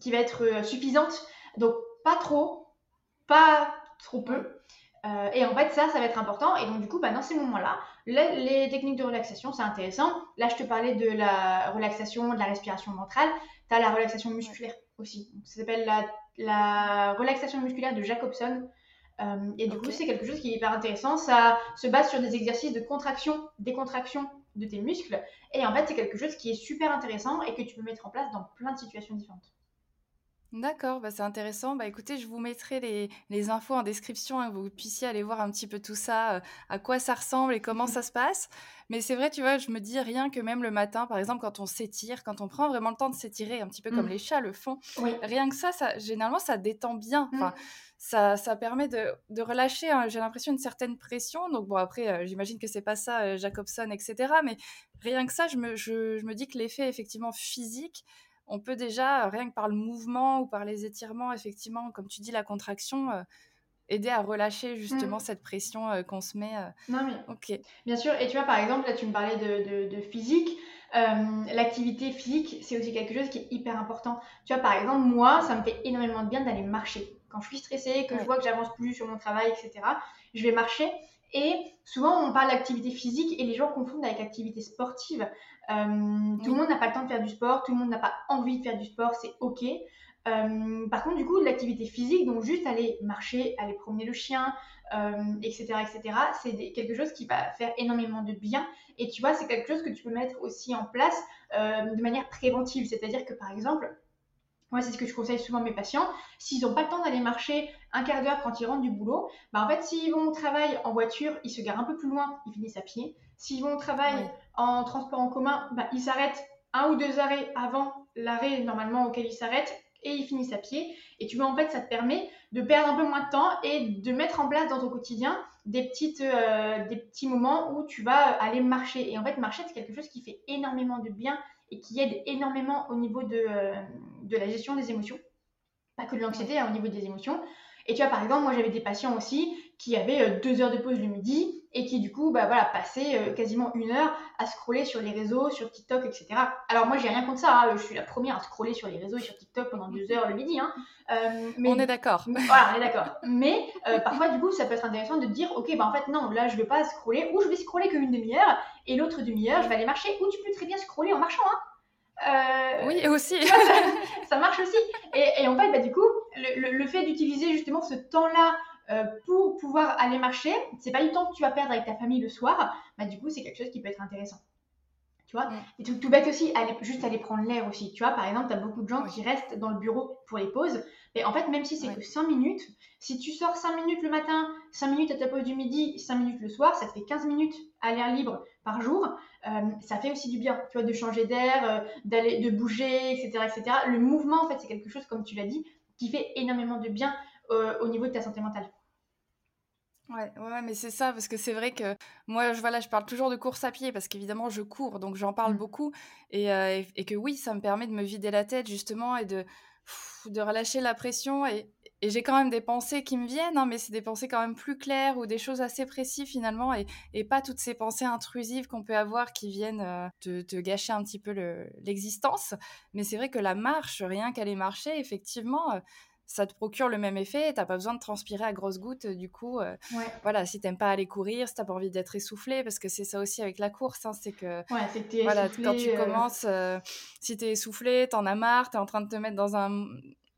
qui va être suffisante. Donc pas trop, pas trop peu. Euh, et en fait, ça, ça va être important. Et donc, du coup, bah, dans ces moments-là, les, techniques de relaxation, c'est intéressant. Là, je te parlais de la relaxation, de la respiration ventrale. Tu as la relaxation musculaire aussi. ça s'appelle la, relaxation musculaire de Jacobson. Euh, et du coup, c'est quelque chose qui est hyper intéressant. Ça se base sur des exercices de contraction, décontraction de tes muscles. Et en fait, c'est quelque chose qui est super intéressant et que tu peux mettre en place dans plein de situations différentes. D'accord, bah, c'est intéressant. Bah, écoutez, je vous mettrai les, les infos en description, hein, que vous puissiez aller voir un petit peu tout ça, euh, à quoi ça ressemble et comment ça se passe. Mais c'est vrai, tu vois, je me dis rien que même le matin, par exemple, quand on s'étire, quand on prend vraiment le temps de s'étirer, un petit peu comme Mm. les chats le font, Oui. rien que ça, ça généralement, ça détend bien. Mm. Enfin, ça, ça permet de, de relâcher, hein, j'ai l'impression, une certaine pression. Donc, bon, après, euh, j'imagine que c'est pas ça, euh, Jacobson, etc. Mais rien que ça, je me, je, je me dis que l'effet, effectivement, physique, on peut déjà, euh, rien que par le mouvement ou par les étirements, effectivement, comme tu dis, la contraction, euh, aider à relâcher justement Mm. cette pression euh, qu'on se met. euh. Non, mais Ok. Bien sûr, et tu vois, par exemple, là, tu me parlais de, de- de physique. L'activité physique, c'est aussi quelque chose qui est hyper important. Tu vois, par exemple, moi, ça me fait énormément de bien d'aller marcher. Quand je suis stressée, que je vois que j'avance plus sur mon travail, etc., je vais marcher. Et souvent, on parle d'activité physique et les gens confondent avec activité sportive. Euh, Tout le monde n'a pas le temps de faire du sport, tout le monde n'a pas envie de faire du sport, c'est ok. Euh, par contre, du coup, l'activité physique, donc juste aller marcher, aller promener le chien, euh, etc., etc., c'est quelque chose qui va faire énormément de bien. Et tu vois, c'est quelque chose que tu peux mettre aussi en place de manière préventive. C'est-à-dire que, par exemple, moi, c'est ce que je conseille souvent à mes patients. S'ils n'ont pas le temps d'aller marcher un quart d'heure quand ils rentrent du boulot, bah en fait, s'ils vont au travail en voiture, ils se garent un peu plus loin, ils finissent à pied. S'ils vont au travail Oui. en transport en commun, bah, ils s'arrêtent un ou deux arrêts avant l'arrêt normalement auquel ils s'arrêtent et ils finissent à pied. Et tu vois, en fait, ça te permet de perdre un peu moins de temps et de mettre en place dans ton quotidien des, petites, euh, des petits moments où tu vas aller marcher. Et en fait, marcher, c'est quelque chose qui fait énormément de bien et qui aide énormément au niveau de, euh, de la gestion des émotions. Pas que de l'anxiété, hein, au niveau des émotions. Et tu vois, par exemple, moi j'avais des patients aussi qui avaient euh, deux heures de pause le midi et qui du coup bah, voilà, passaient euh, quasiment une heure à scroller sur les réseaux, sur TikTok, etc. Alors moi j'ai rien contre ça, hein, je suis la première à scroller sur les réseaux et sur TikTok pendant deux heures le midi. Hein. Euh, mais On est d'accord. *laughs* Voilà, on est d'accord. Mais euh, parfois, du coup, ça peut être intéressant de dire, ok, bah en fait, non, là, je vais pas scroller, ou je vais scroller qu'une demi-heure, et l'autre demi-heure, je vais aller marcher, ou tu peux très bien scroller en marchant, hein. Euh, Oui, aussi. ça, ça marche aussi. Et, et en fait, bah, du coup, le, le- le fait d'utiliser justement ce temps-là euh, pour pouvoir aller marcher, c'est pas du temps que tu vas perdre avec ta famille le soir, bah, du coup, c'est quelque chose qui peut être intéressant. Tu vois? Mm. Et tout, bête aussi, aller, juste aller prendre l'air aussi. Tu vois, par exemple, tu as beaucoup de gens qui restent dans le bureau pour les pauses. Mais en fait, même si c'est Ouais. que 5 minutes, si tu sors 5 minutes le matin, 5 minutes à ta pause du midi, 5 minutes le soir, ça te fait 15 minutes à l'air libre par jour. Euh, ça fait aussi du bien, tu vois, de changer d'air, euh, d'aller, de bouger, etc., etc. Le mouvement, en fait, c'est quelque chose, comme tu l'as dit, qui fait énormément de bien euh, au niveau de ta santé mentale. Ouais, ouais, mais c'est ça, parce que c'est vrai que moi, je, voilà, je parle toujours de course à pied, parce qu'évidemment, je cours, donc j'en parle Mm. beaucoup, et, euh, et, et que oui, ça me permet de me vider la tête, justement, et de, pff, de relâcher la pression, et, et j'ai quand même des pensées qui me viennent, hein, mais c'est des pensées quand même plus claires, ou des choses assez précises, finalement, et, et pas toutes ces pensées intrusives qu'on peut avoir qui viennent euh, te, te gâcher un petit peu le- l'existence, mais c'est vrai que la marche, rien qu'aller marcher, effectivement... euh, ça te procure le même effet, t'as pas besoin de transpirer à grosses gouttes, du coup, euh, Ouais, voilà, si t'aimes pas aller courir, si t'as pas envie d'être essoufflé, parce que c'est ça aussi avec la course, hein, c'est que ouais c'est que t'es voilà, essoufflé, quand tu euh, commences, euh, si t'es essoufflé, t'en as marre, t'es en train de te mettre dans un,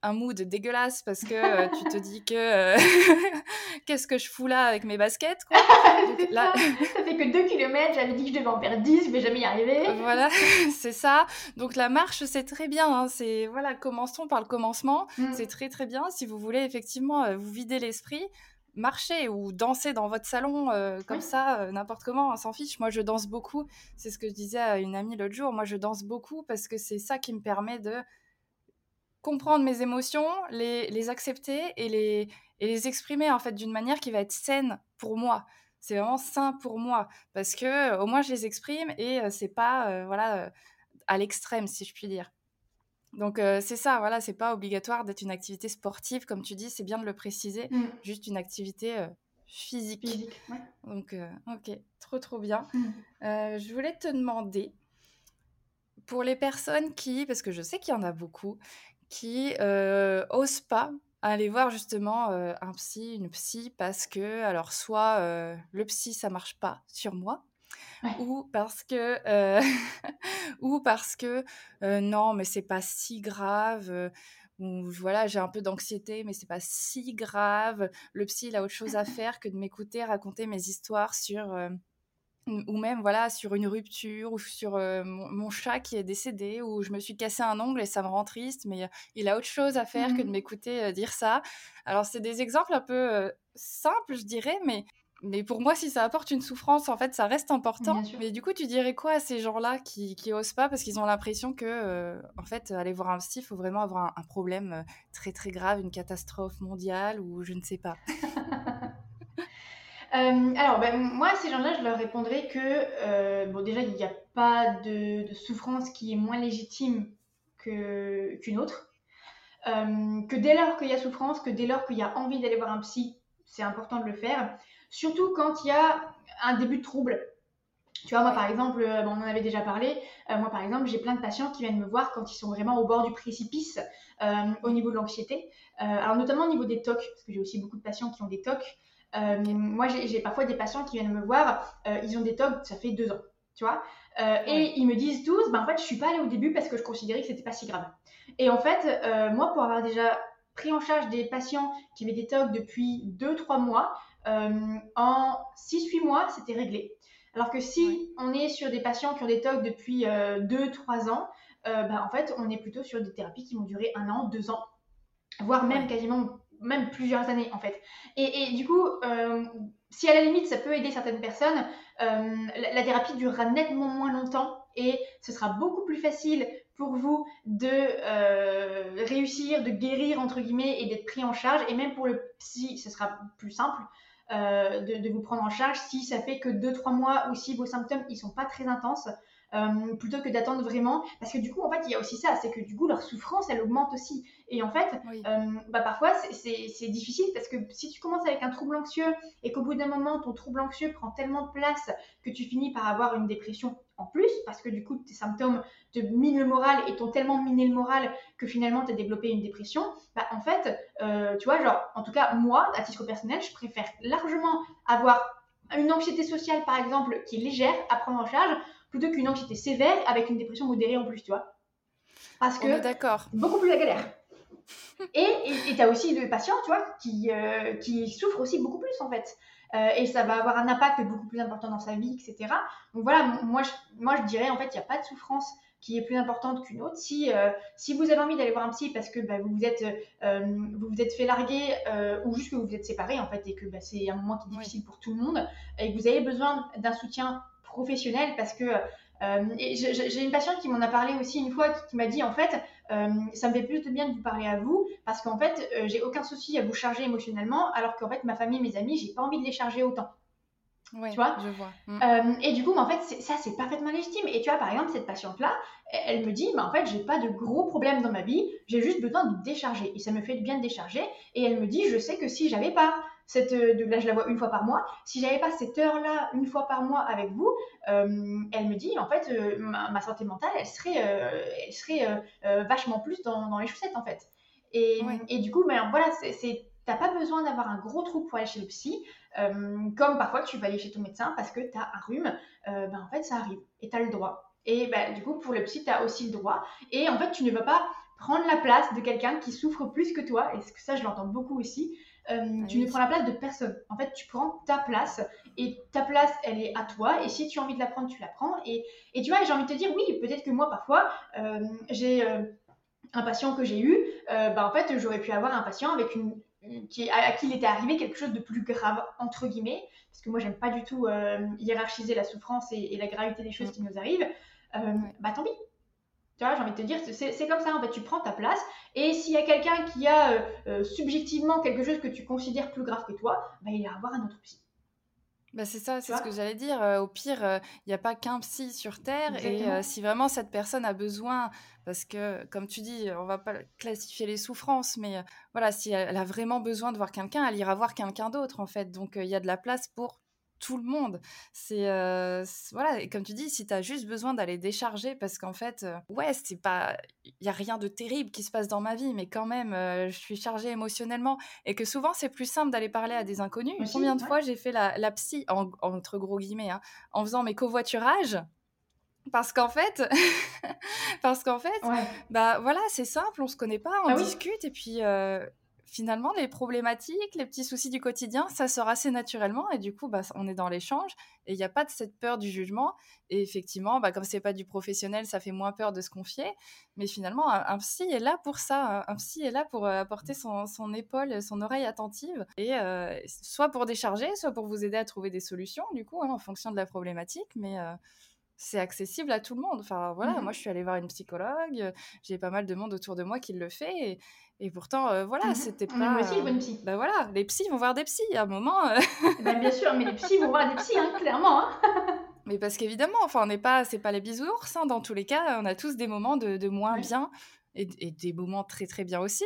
un mood dégueulasse parce que euh, tu te dis que euh, *laughs* qu'est-ce que je fous là avec mes baskets, quoi. *laughs* Donc là, *laughs* ça. fait que 2 km, j'avais dit que je devais en faire 10, je vais jamais y arriver. voilà, c'est ça. Donc la marche, c'est très bien. hein, c'est voilà, commençons par le commencement. Mm. C'est très très bien. Si vous voulez effectivement euh, vous vider l'esprit, marcher ou danser dans votre salon euh, comme Oui. ça, euh, n'importe comment, on s'en fiche. Moi, je danse beaucoup. C'est ce que je disais à une amie l'autre jour. Moi, je danse beaucoup parce que c'est ça qui me permet de comprendre mes émotions, les, les accepter et les, et les exprimer en fait d'une manière qui va être saine pour moi. C'est vraiment sain pour moi parce que euh, au moins je les exprime et euh, c'est pas euh, voilà euh, à l'extrême si je puis dire. Donc euh, c'est ça, voilà, c'est pas obligatoire d'être une activité sportive comme tu dis, c'est bien de le préciser, Mm. juste une activité physique. Physique, ouais. Donc ok, trop trop bien. Mm. Euh, je voulais te demander pour les personnes qui, parce que je sais qu'il y en a beaucoup, qui euh, osent pas aller voir justement euh, un psy, une psy, parce que, alors, soit euh, le psy, ça marche pas sur moi, Ouais. ou parce que, euh, *laughs* ou parce que euh, non, mais c'est pas si grave. euh, ou voilà, j'ai un peu d'anxiété, mais c'est pas si grave. Le psy, il a autre chose à *laughs* faire que de m'écouter raconter mes histoires sur euh, ou même voilà sur une rupture ou sur mon, chat qui est décédé ou je me suis cassé un ongle et ça me rend triste mais il a autre chose à faire que de mmh. m'écouter dire ça. Alors c'est des exemples un peu simples je dirais mais mais pour moi si ça apporte une souffrance en fait ça reste important. Mais du coup tu dirais quoi à ces gens-là qui qui osent pas parce qu'ils ont l'impression que en fait aller voir un psy il faut vraiment avoir un problème très très grave une catastrophe mondiale ou je ne sais pas? *laughs* Euh, alors, ben, moi, à ces gens-là, je leur répondrais que, euh, bon, déjà, il n'y a pas de, souffrance qui est moins légitime qu'une autre. Euh, que dès lors qu'il y a souffrance, que dès lors qu'il y a envie d'aller voir un psy, c'est important de le faire. Surtout quand il y a un début de trouble. Tu vois, moi, par exemple, on en avait déjà parlé. moi, par exemple, j'ai plein de patients qui viennent me voir quand ils sont vraiment au bord du précipice au niveau de l'anxiété. alors, notamment au niveau des TOC, parce que j'ai aussi beaucoup de patients qui ont des TOC. Euh, moi, j'ai parfois des patients qui viennent me voir, euh, ils ont des TOC, ça fait deux ans, tu vois. Euh, et ils me disent tous, ben, en fait, je suis pas allée au début parce que je considérais que c'était pas si grave. Et en fait, moi, pour avoir déjà pris en charge des patients qui avaient des TOC depuis 2-3 mois, en 6-8 mois, c'était réglé. Alors que si on est sur des patients qui ont des TOC depuis 2-3 ans, ben, en fait, on est plutôt sur des thérapies qui vont durer un an, deux ans, voire même quasiment même plusieurs années en fait. Et, du coup, euh, si à la limite ça peut aider certaines personnes, euh, la, thérapie durera nettement moins longtemps et ce sera beaucoup plus facile pour vous de euh, réussir, de guérir entre guillemets et d'être pris en charge. Et même pour le psy, ce sera plus simple. de, de, vous prendre en charge si ça fait que 2-3 mois ou si vos symptômes ils sont pas très intenses euh, plutôt que d'attendre vraiment. Parce que du coup, en fait, il y a aussi ça, c'est que du coup, leur souffrance, elle augmente aussi. Et en fait, euh, bah, parfois, c'est difficile parce que si tu commences avec un trouble anxieux et qu'au bout d'un moment, ton trouble anxieux prend tellement de place que tu finis par avoir une dépression en plus, parce que du coup, tes symptômes te minent le moral et t'ont tellement miné le moral que finalement, tu as développé une dépression, bah, en fait, euh, tu vois, genre, en tout cas, moi, à titre personnel, je préfère largement avoir une anxiété sociale, par exemple, qui est légère à prendre en charge, plutôt qu'une anxiété sévère avec une dépression modérée en plus, tu vois. Parce que beaucoup plus la galère. *laughs* et tu as aussi des patients, tu vois, qui, euh, qui souffrent aussi beaucoup plus en fait. Euh, et ça va avoir un impact beaucoup plus important dans sa vie, etc. Donc voilà, moi je, moi je dirais en fait, il n'y a pas de souffrance qui est plus importante qu'une autre. Si, euh, si vous avez envie d'aller voir un psy parce que bah, vous, vous, êtes, vous vous êtes fait larguer ou juste que vous vous êtes séparés en fait et que bah, c'est un moment qui est difficile pour tout le monde et que vous avez besoin d'un soutien professionnel parce que euh, j'ai une patiente qui m'en a parlé aussi une fois qui, m'a dit en fait euh, ça me fait plus de bien de vous parler à vous parce qu'en fait euh, j'ai aucun souci à vous charger émotionnellement alors qu'en fait ma famille mes amis j'ai pas envie de les charger autant Ouais, tu vois je vois. Mm. et du coup, en fait, ça, c'est parfaitement légitime. Et tu vois, par exemple, cette patiente-là, elle me dit, en fait, j'ai pas de gros problèmes dans ma vie, j'ai juste besoin de décharger. Et ça me fait du bien de décharger. Et elle me dit, je sais que si j'avais pas cette, euh, là je la vois une fois par mois, si j'avais pas cette heure-là une fois par mois avec vous, euh, elle me dit en fait euh, ma, santé mentale elle serait, elle serait vachement plus dans, dans, les chaussettes en fait. Et, et du coup, ben, voilà, c'est T'as pas besoin d'avoir un gros trou pour aller chez le psy, comme parfois tu vas aller chez ton médecin parce que tu as un rhume, ben, en fait ça arrive et tu as le droit. Et ben, du coup, pour le psy, tu as aussi le droit. Et en fait, tu ne vas pas prendre la place de quelqu'un qui souffre plus que toi, et ça je l'entends beaucoup aussi, euh, ah tu ne prends la place de personne. En fait, tu prends ta place et ta place, elle est à toi. Et si tu as envie de la prendre, tu la prends. Et, et tu vois, j'ai envie de te dire, oui, peut-être que moi, parfois, euh, j'ai euh, un patient que j'ai eu. bah, en fait, j'aurais pu avoir un patient avec une, qui, à, qui il était arrivé quelque chose de plus grave, entre guillemets. Parce que moi, j'aime pas du tout hiérarchiser la souffrance et, la gravité des choses mm. qui nous arrivent. bah, tant pis. Tu vois, j'ai envie de te dire, c'est comme ça, en fait, tu prends ta place. Et s'il y a quelqu'un qui a euh, euh, subjectivement quelque chose que tu considères plus grave que toi, bah, il va avoir un autre psy. Bah c'est ça, c'est ce que j'allais dire. Euh, au pire, il n'y a pas qu'un psy sur Terre. Et si vraiment cette personne a besoin, parce que, comme tu dis, on va pas classifier les souffrances, mais voilà, si elle a vraiment besoin de voir quelqu'un, elle ira voir quelqu'un d'autre, en fait. Donc, il y a de la place pour tout le monde. C'est voilà, et comme tu dis, si tu as juste besoin d'aller décharger parce qu'en fait ouais, c'est pas il y a rien de terrible qui se passe dans ma vie mais quand même je suis chargée émotionnellement et que souvent c'est plus simple d'aller parler à des inconnus. Combien de fois j'ai fait la, la psy entre gros guillemets hein, en faisant mes covoiturages parce qu'en fait, *laughs* parce qu'en fait, bah voilà, c'est simple, on se connaît pas, on bah discute et puis finalement, les problématiques, les petits soucis du quotidien, ça sort assez naturellement. Et du coup, bah, on est dans l'échange et il n'y a pas de cette peur du jugement. Et effectivement, bah, comme c'est pas du professionnel, ça fait moins peur de se confier. Mais finalement, un, psy est là pour ça. Un, psy est là pour euh, apporter son, son, épaule, son oreille attentive. Et euh, soit pour décharger, soit pour vous aider à trouver des solutions, du coup, hein, en fonction de la problématique. Mais euh, c'est accessible à tout le monde. Enfin, voilà, mmh moi, je suis allée voir une psychologue. J'ai pas mal de monde autour de moi qui le fait. Et, et pourtant, euh, voilà, mmh c'était pas. Moi aussi, bonne psy. Ben voilà, les psys vont voir des psys à un moment. Ben, bien sûr, mais les psys vont voir des psys, hein, clairement. Hein. *laughs* mais parce qu'évidemment, enfin, on n'est pas, c'est pas les bisounours. Hein, dans tous les cas, on a tous des moments de, de moins bien et, et, des moments très très bien aussi.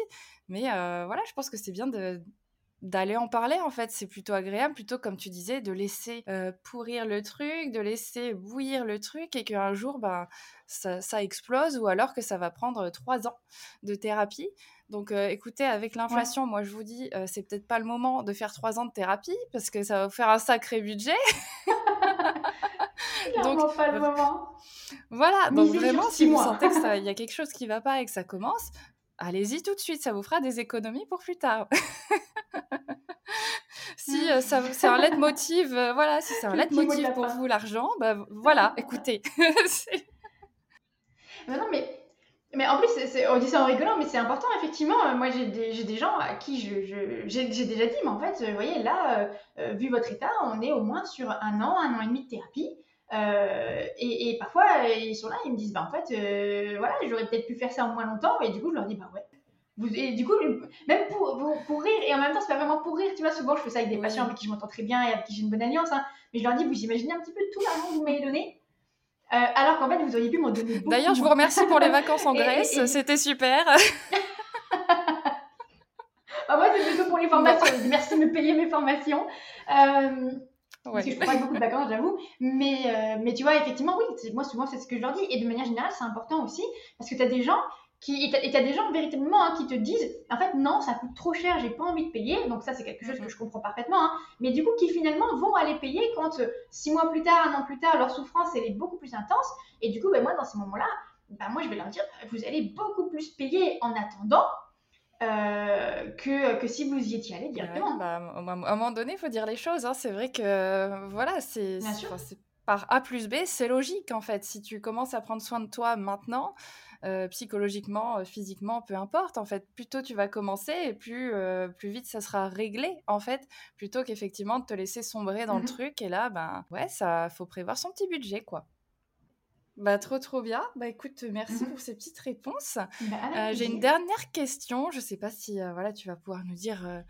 Mais euh, voilà, je pense que c'est bien de, d'aller en parler en fait. C'est plutôt agréable plutôt comme tu disais de laisser euh, pourrir le truc de laisser bouillir le truc et qu'un jour ben ça, explose ou alors que ça va prendre trois ans de thérapie. Donc euh, écoutez avec l'inflation moi je vous dis euh, c'est peut-être pas le moment de faire trois ans de thérapie parce que ça va vous faire un sacré budget. *laughs* Donc pas le moment. voilà donc vraiment si vous sentez qu'il y a *laughs* quelque chose qui va pas et que ça commence allez-y tout de suite, ça vous fera des économies pour plus tard. *laughs* si euh, c'est un leitmotiv, euh, voilà, si c'est un leitmotiv pour vous l'argent, bah voilà, écoutez. *laughs* mais non, mais mais en plus, on dit ça en rigolant, mais c'est important, effectivement. Moi, j'ai des, des, gens à qui je, j'ai, déjà dit, mais en fait, vous voyez, là, euh, vu votre état, on est au moins sur un an, un an et demi de thérapie. Euh, et, parfois, ils sont là, ils me disent, bah en fait, euh, voilà, j'aurais peut-être pu faire ça en moins longtemps. Et du coup, je leur dis, bah ouais. Vous, et du coup, même pour, pour, rire, et en même temps, c'est pas vraiment pour rire, tu vois. Souvent, je fais ça avec des patients avec qui je m'entends très bien et avec qui j'ai une bonne alliance. Hein, mais je leur dis, vous imaginez un petit peu tout l'argent que vous m'avez donné euh, alors qu'en fait, vous auriez pu m'en donner. D'ailleurs, je vous remercie pour les vacances en *laughs* Grèce, c'était super. *laughs* ah, moi, c'est plutôt pour les formations. Merci de me payer mes formations. Euh, parce que je prends pas beaucoup de vacances, j'avoue. Mais, euh, mais tu vois, effectivement, oui, moi souvent c'est ce que je leur dis. Et de manière générale, c'est important aussi parce que tu as des gens qui. Et tu as, des gens véritablement hein, qui te disent en fait, non, ça coûte trop cher, j'ai pas envie de payer. Donc, ça, c'est quelque chose que je comprends parfaitement. Hein. Mais du coup, qui finalement vont aller payer quand euh, six mois plus tard, un an plus tard, leur souffrance elle est beaucoup plus intense. Et du coup, ben, moi, dans ces moments-là, ben, moi, je vais leur dire vous allez beaucoup plus payer en attendant euh, que, que si vous y étiez allé directement. bah, à un moment donné, il faut dire les choses. Hein. C'est vrai que voilà, c'est par A plus B, c'est logique en fait. Si tu commences à prendre soin de toi maintenant, euh, psychologiquement, euh, physiquement, peu importe. En fait, plus tôt tu vas commencer et plus, plus vite ça sera réglé en fait, plutôt qu'effectivement de te laisser sombrer dans le mmh truc. Et là, ben ouais, ça faut prévoir son petit budget quoi. Bah, trop, trop bien. Bah, écoute, merci mmh pour ces petites réponses. Bah, euh, j'ai une dernière question. Je ne sais pas si euh, voilà, tu vas pouvoir nous dire euh,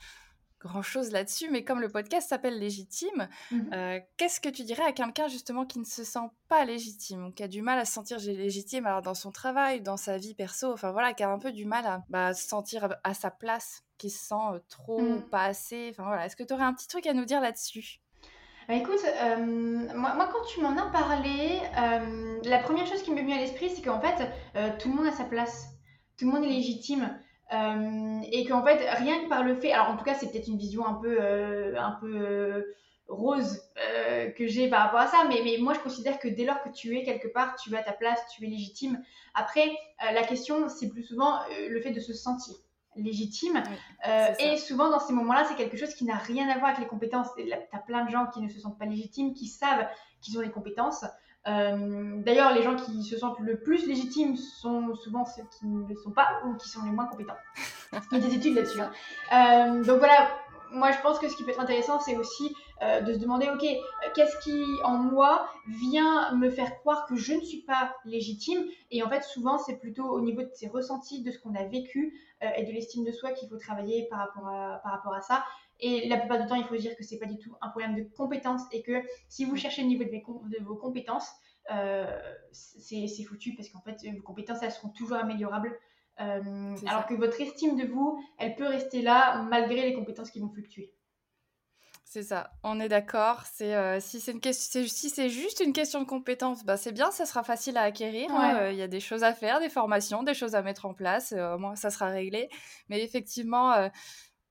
grand-chose là-dessus, mais comme le podcast s'appelle Légitime, mmh qu'est-ce que tu dirais à quelqu'un justement qui ne se sent pas légitime, ou qui a du mal à se sentir légitime alors, dans son travail, dans sa vie perso, enfin voilà, qui a un peu du mal à bah, se sentir à sa place, qui se sent trop, mmh. pas assez. Enfin voilà, est-ce que tu aurais un petit truc à nous dire là-dessus? Bah, écoute, euh, moi, moi, quand tu m'en as parlé, euh, la première chose qui m'est venue à l'esprit, c'est qu'en fait, euh, tout le monde a sa place, tout le monde est légitime. Et qu'en fait, rien que par le fait, alors en tout cas, c'est peut-être une vision un peu, un peu rose que j'ai par rapport à ça, mais, mais moi je considère que dès lors que tu es quelque part, tu as ta place, tu es légitime. Après, la question, c'est plus souvent le fait de se sentir légitime. Euh, et souvent, dans ces moments-là, c'est quelque chose qui n'a rien à voir avec les compétences. Tu as plein de gens qui ne se sentent pas légitimes, qui savent qu'ils ont les compétences. Euh, d'ailleurs, les gens qui se sentent le plus légitimes sont souvent ceux qui ne le sont pas ou qui sont les moins compétents. Il y a des études là-dessus. Hein. Euh, donc voilà, moi je pense que ce qui peut être intéressant, c'est aussi euh, de se demander, ok, qu'est-ce qui en moi vient me faire croire que je ne suis pas légitime? Et en fait, souvent, c'est plutôt au niveau de ses ressentis, de ce qu'on a vécu et de l'estime de soi qu'il faut travailler par rapport à ça. Et la plupart du temps, il faut dire que c'est pas du tout un problème de compétence et que si vous cherchez le niveau de, vos compétences, euh, c'est foutu parce qu'en fait, vos compétences, elles seront toujours améliorables. Euh, alors que votre estime de vous, elle peut rester là malgré les compétences qui vont fluctuer. C'est ça, on est d'accord. C'est euh, si c'est une question, si c'est juste une question de compétences, bah c'est bien, ça sera facile à acquérir. Hein. Euh, il y a des choses à faire, des formations, des choses à mettre en place. au moins, ça sera réglé. Mais effectivement,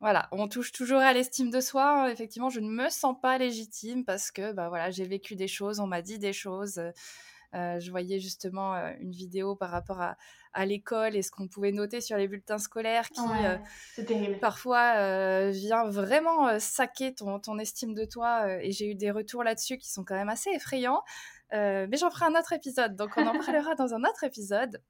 voilà, on touche toujours à l'estime de soi. Hein. Effectivement, je ne me sens pas légitime parce que bah voilà, j'ai vécu des choses, on m'a dit des choses. je voyais justement une vidéo par rapport à, à l'école et ce qu'on pouvait noter sur les bulletins scolaires qui parfois vient vraiment saquer ton, ton, estime de toi. et j'ai eu des retours là-dessus qui sont quand même assez effrayants. mais j'en ferai un autre épisode, donc on en parlera dans un autre épisode.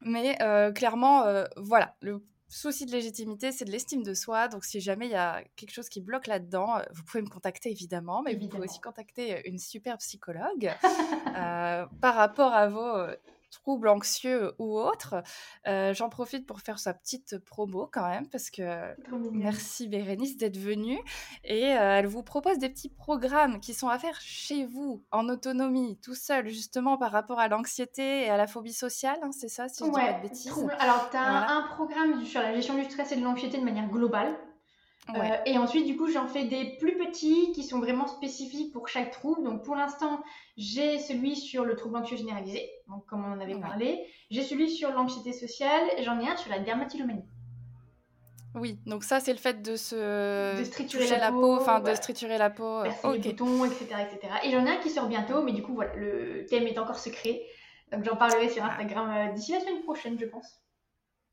Mais clairement, voilà, le souci de légitimité, c'est de l'estime de soi. Donc, si jamais il y a quelque chose qui bloque là-dedans, euh, vous pouvez me contacter évidemment, mais vous pouvez aussi contacter euh, une super psychologue *laughs* euh, par rapport à vos troubles anxieux ou autres. Euh, j'en profite pour faire sa petite promo quand même, parce que merci Bérénice d'être venue. Et euh, elle vous propose des petits programmes qui sont à faire chez vous, en autonomie, tout seul, justement par rapport à l'anxiété et à la phobie sociale. Hein, c'est ça, si je dis pas de bêtises? Alors, tu as un programme sur la gestion du stress et de l'anxiété de manière globale. Euh, et ensuite, du coup, j'en fais des plus petits qui sont vraiment spécifiques pour chaque trouble. Donc, pour l'instant, j'ai celui sur le trouble anxieux généralisé, donc comme on en avait parlé. J'ai celui sur l'anxiété sociale et j'en ai un sur la dermatillomanie. Oui, donc ça, c'est le fait de se de striturer la, peau, enfin de striturer la peau, percer les boutons, etc., etc. Et j'en ai un qui sort bientôt, mais du coup, voilà, le thème est encore secret. Donc, j'en parlerai sur ah. Instagram euh, d'ici la semaine prochaine, je pense.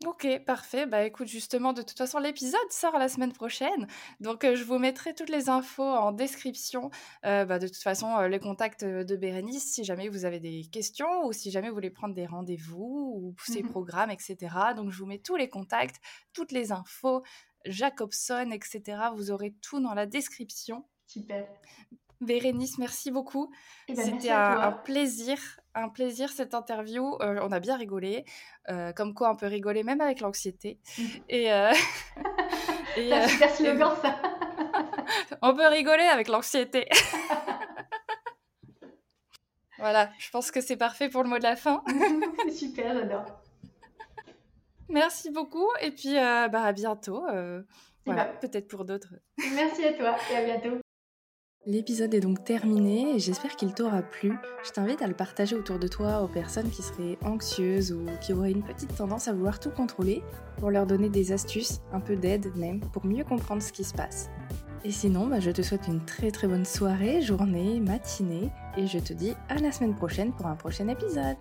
Ok, parfait. Bah écoute, justement, de toute façon, l'épisode sort la semaine prochaine. Donc, euh, je vous mettrai toutes les infos en description. Euh, bah, de toute façon, euh, les contacts de Bérénice, si jamais vous avez des questions ou si jamais vous voulez prendre des rendez-vous ou ses mmh programmes, etc. Donc, je vous mets tous les contacts, toutes les infos, Jacobson, etc. Vous aurez tout dans la description. Super. Bérénice, merci beaucoup. Eh ben, C'était un, plaisir, un plaisir cette interview. Euh, on a bien rigolé, euh, comme quoi on peut rigoler même avec l'anxiété. Mmh. Et, euh, *laughs* et super slogan ça. *laughs* on peut rigoler avec l'anxiété. *laughs* voilà, je pense que c'est parfait pour le mot de la fin. super, j'adore. Merci beaucoup et puis bah, à bientôt. voilà, peut-être pour d'autres. Merci à toi et à bientôt. L'épisode est donc terminé et j'espère qu'il t'aura plu. Je t'invite à le partager autour de toi aux personnes qui seraient anxieuses ou qui auraient une petite tendance à vouloir tout contrôler pour leur donner des astuces, un peu d'aide même, pour mieux comprendre ce qui se passe. Et sinon, bah, je te souhaite une très très bonne soirée, journée, matinée et je te dis à la semaine prochaine pour un prochain épisode.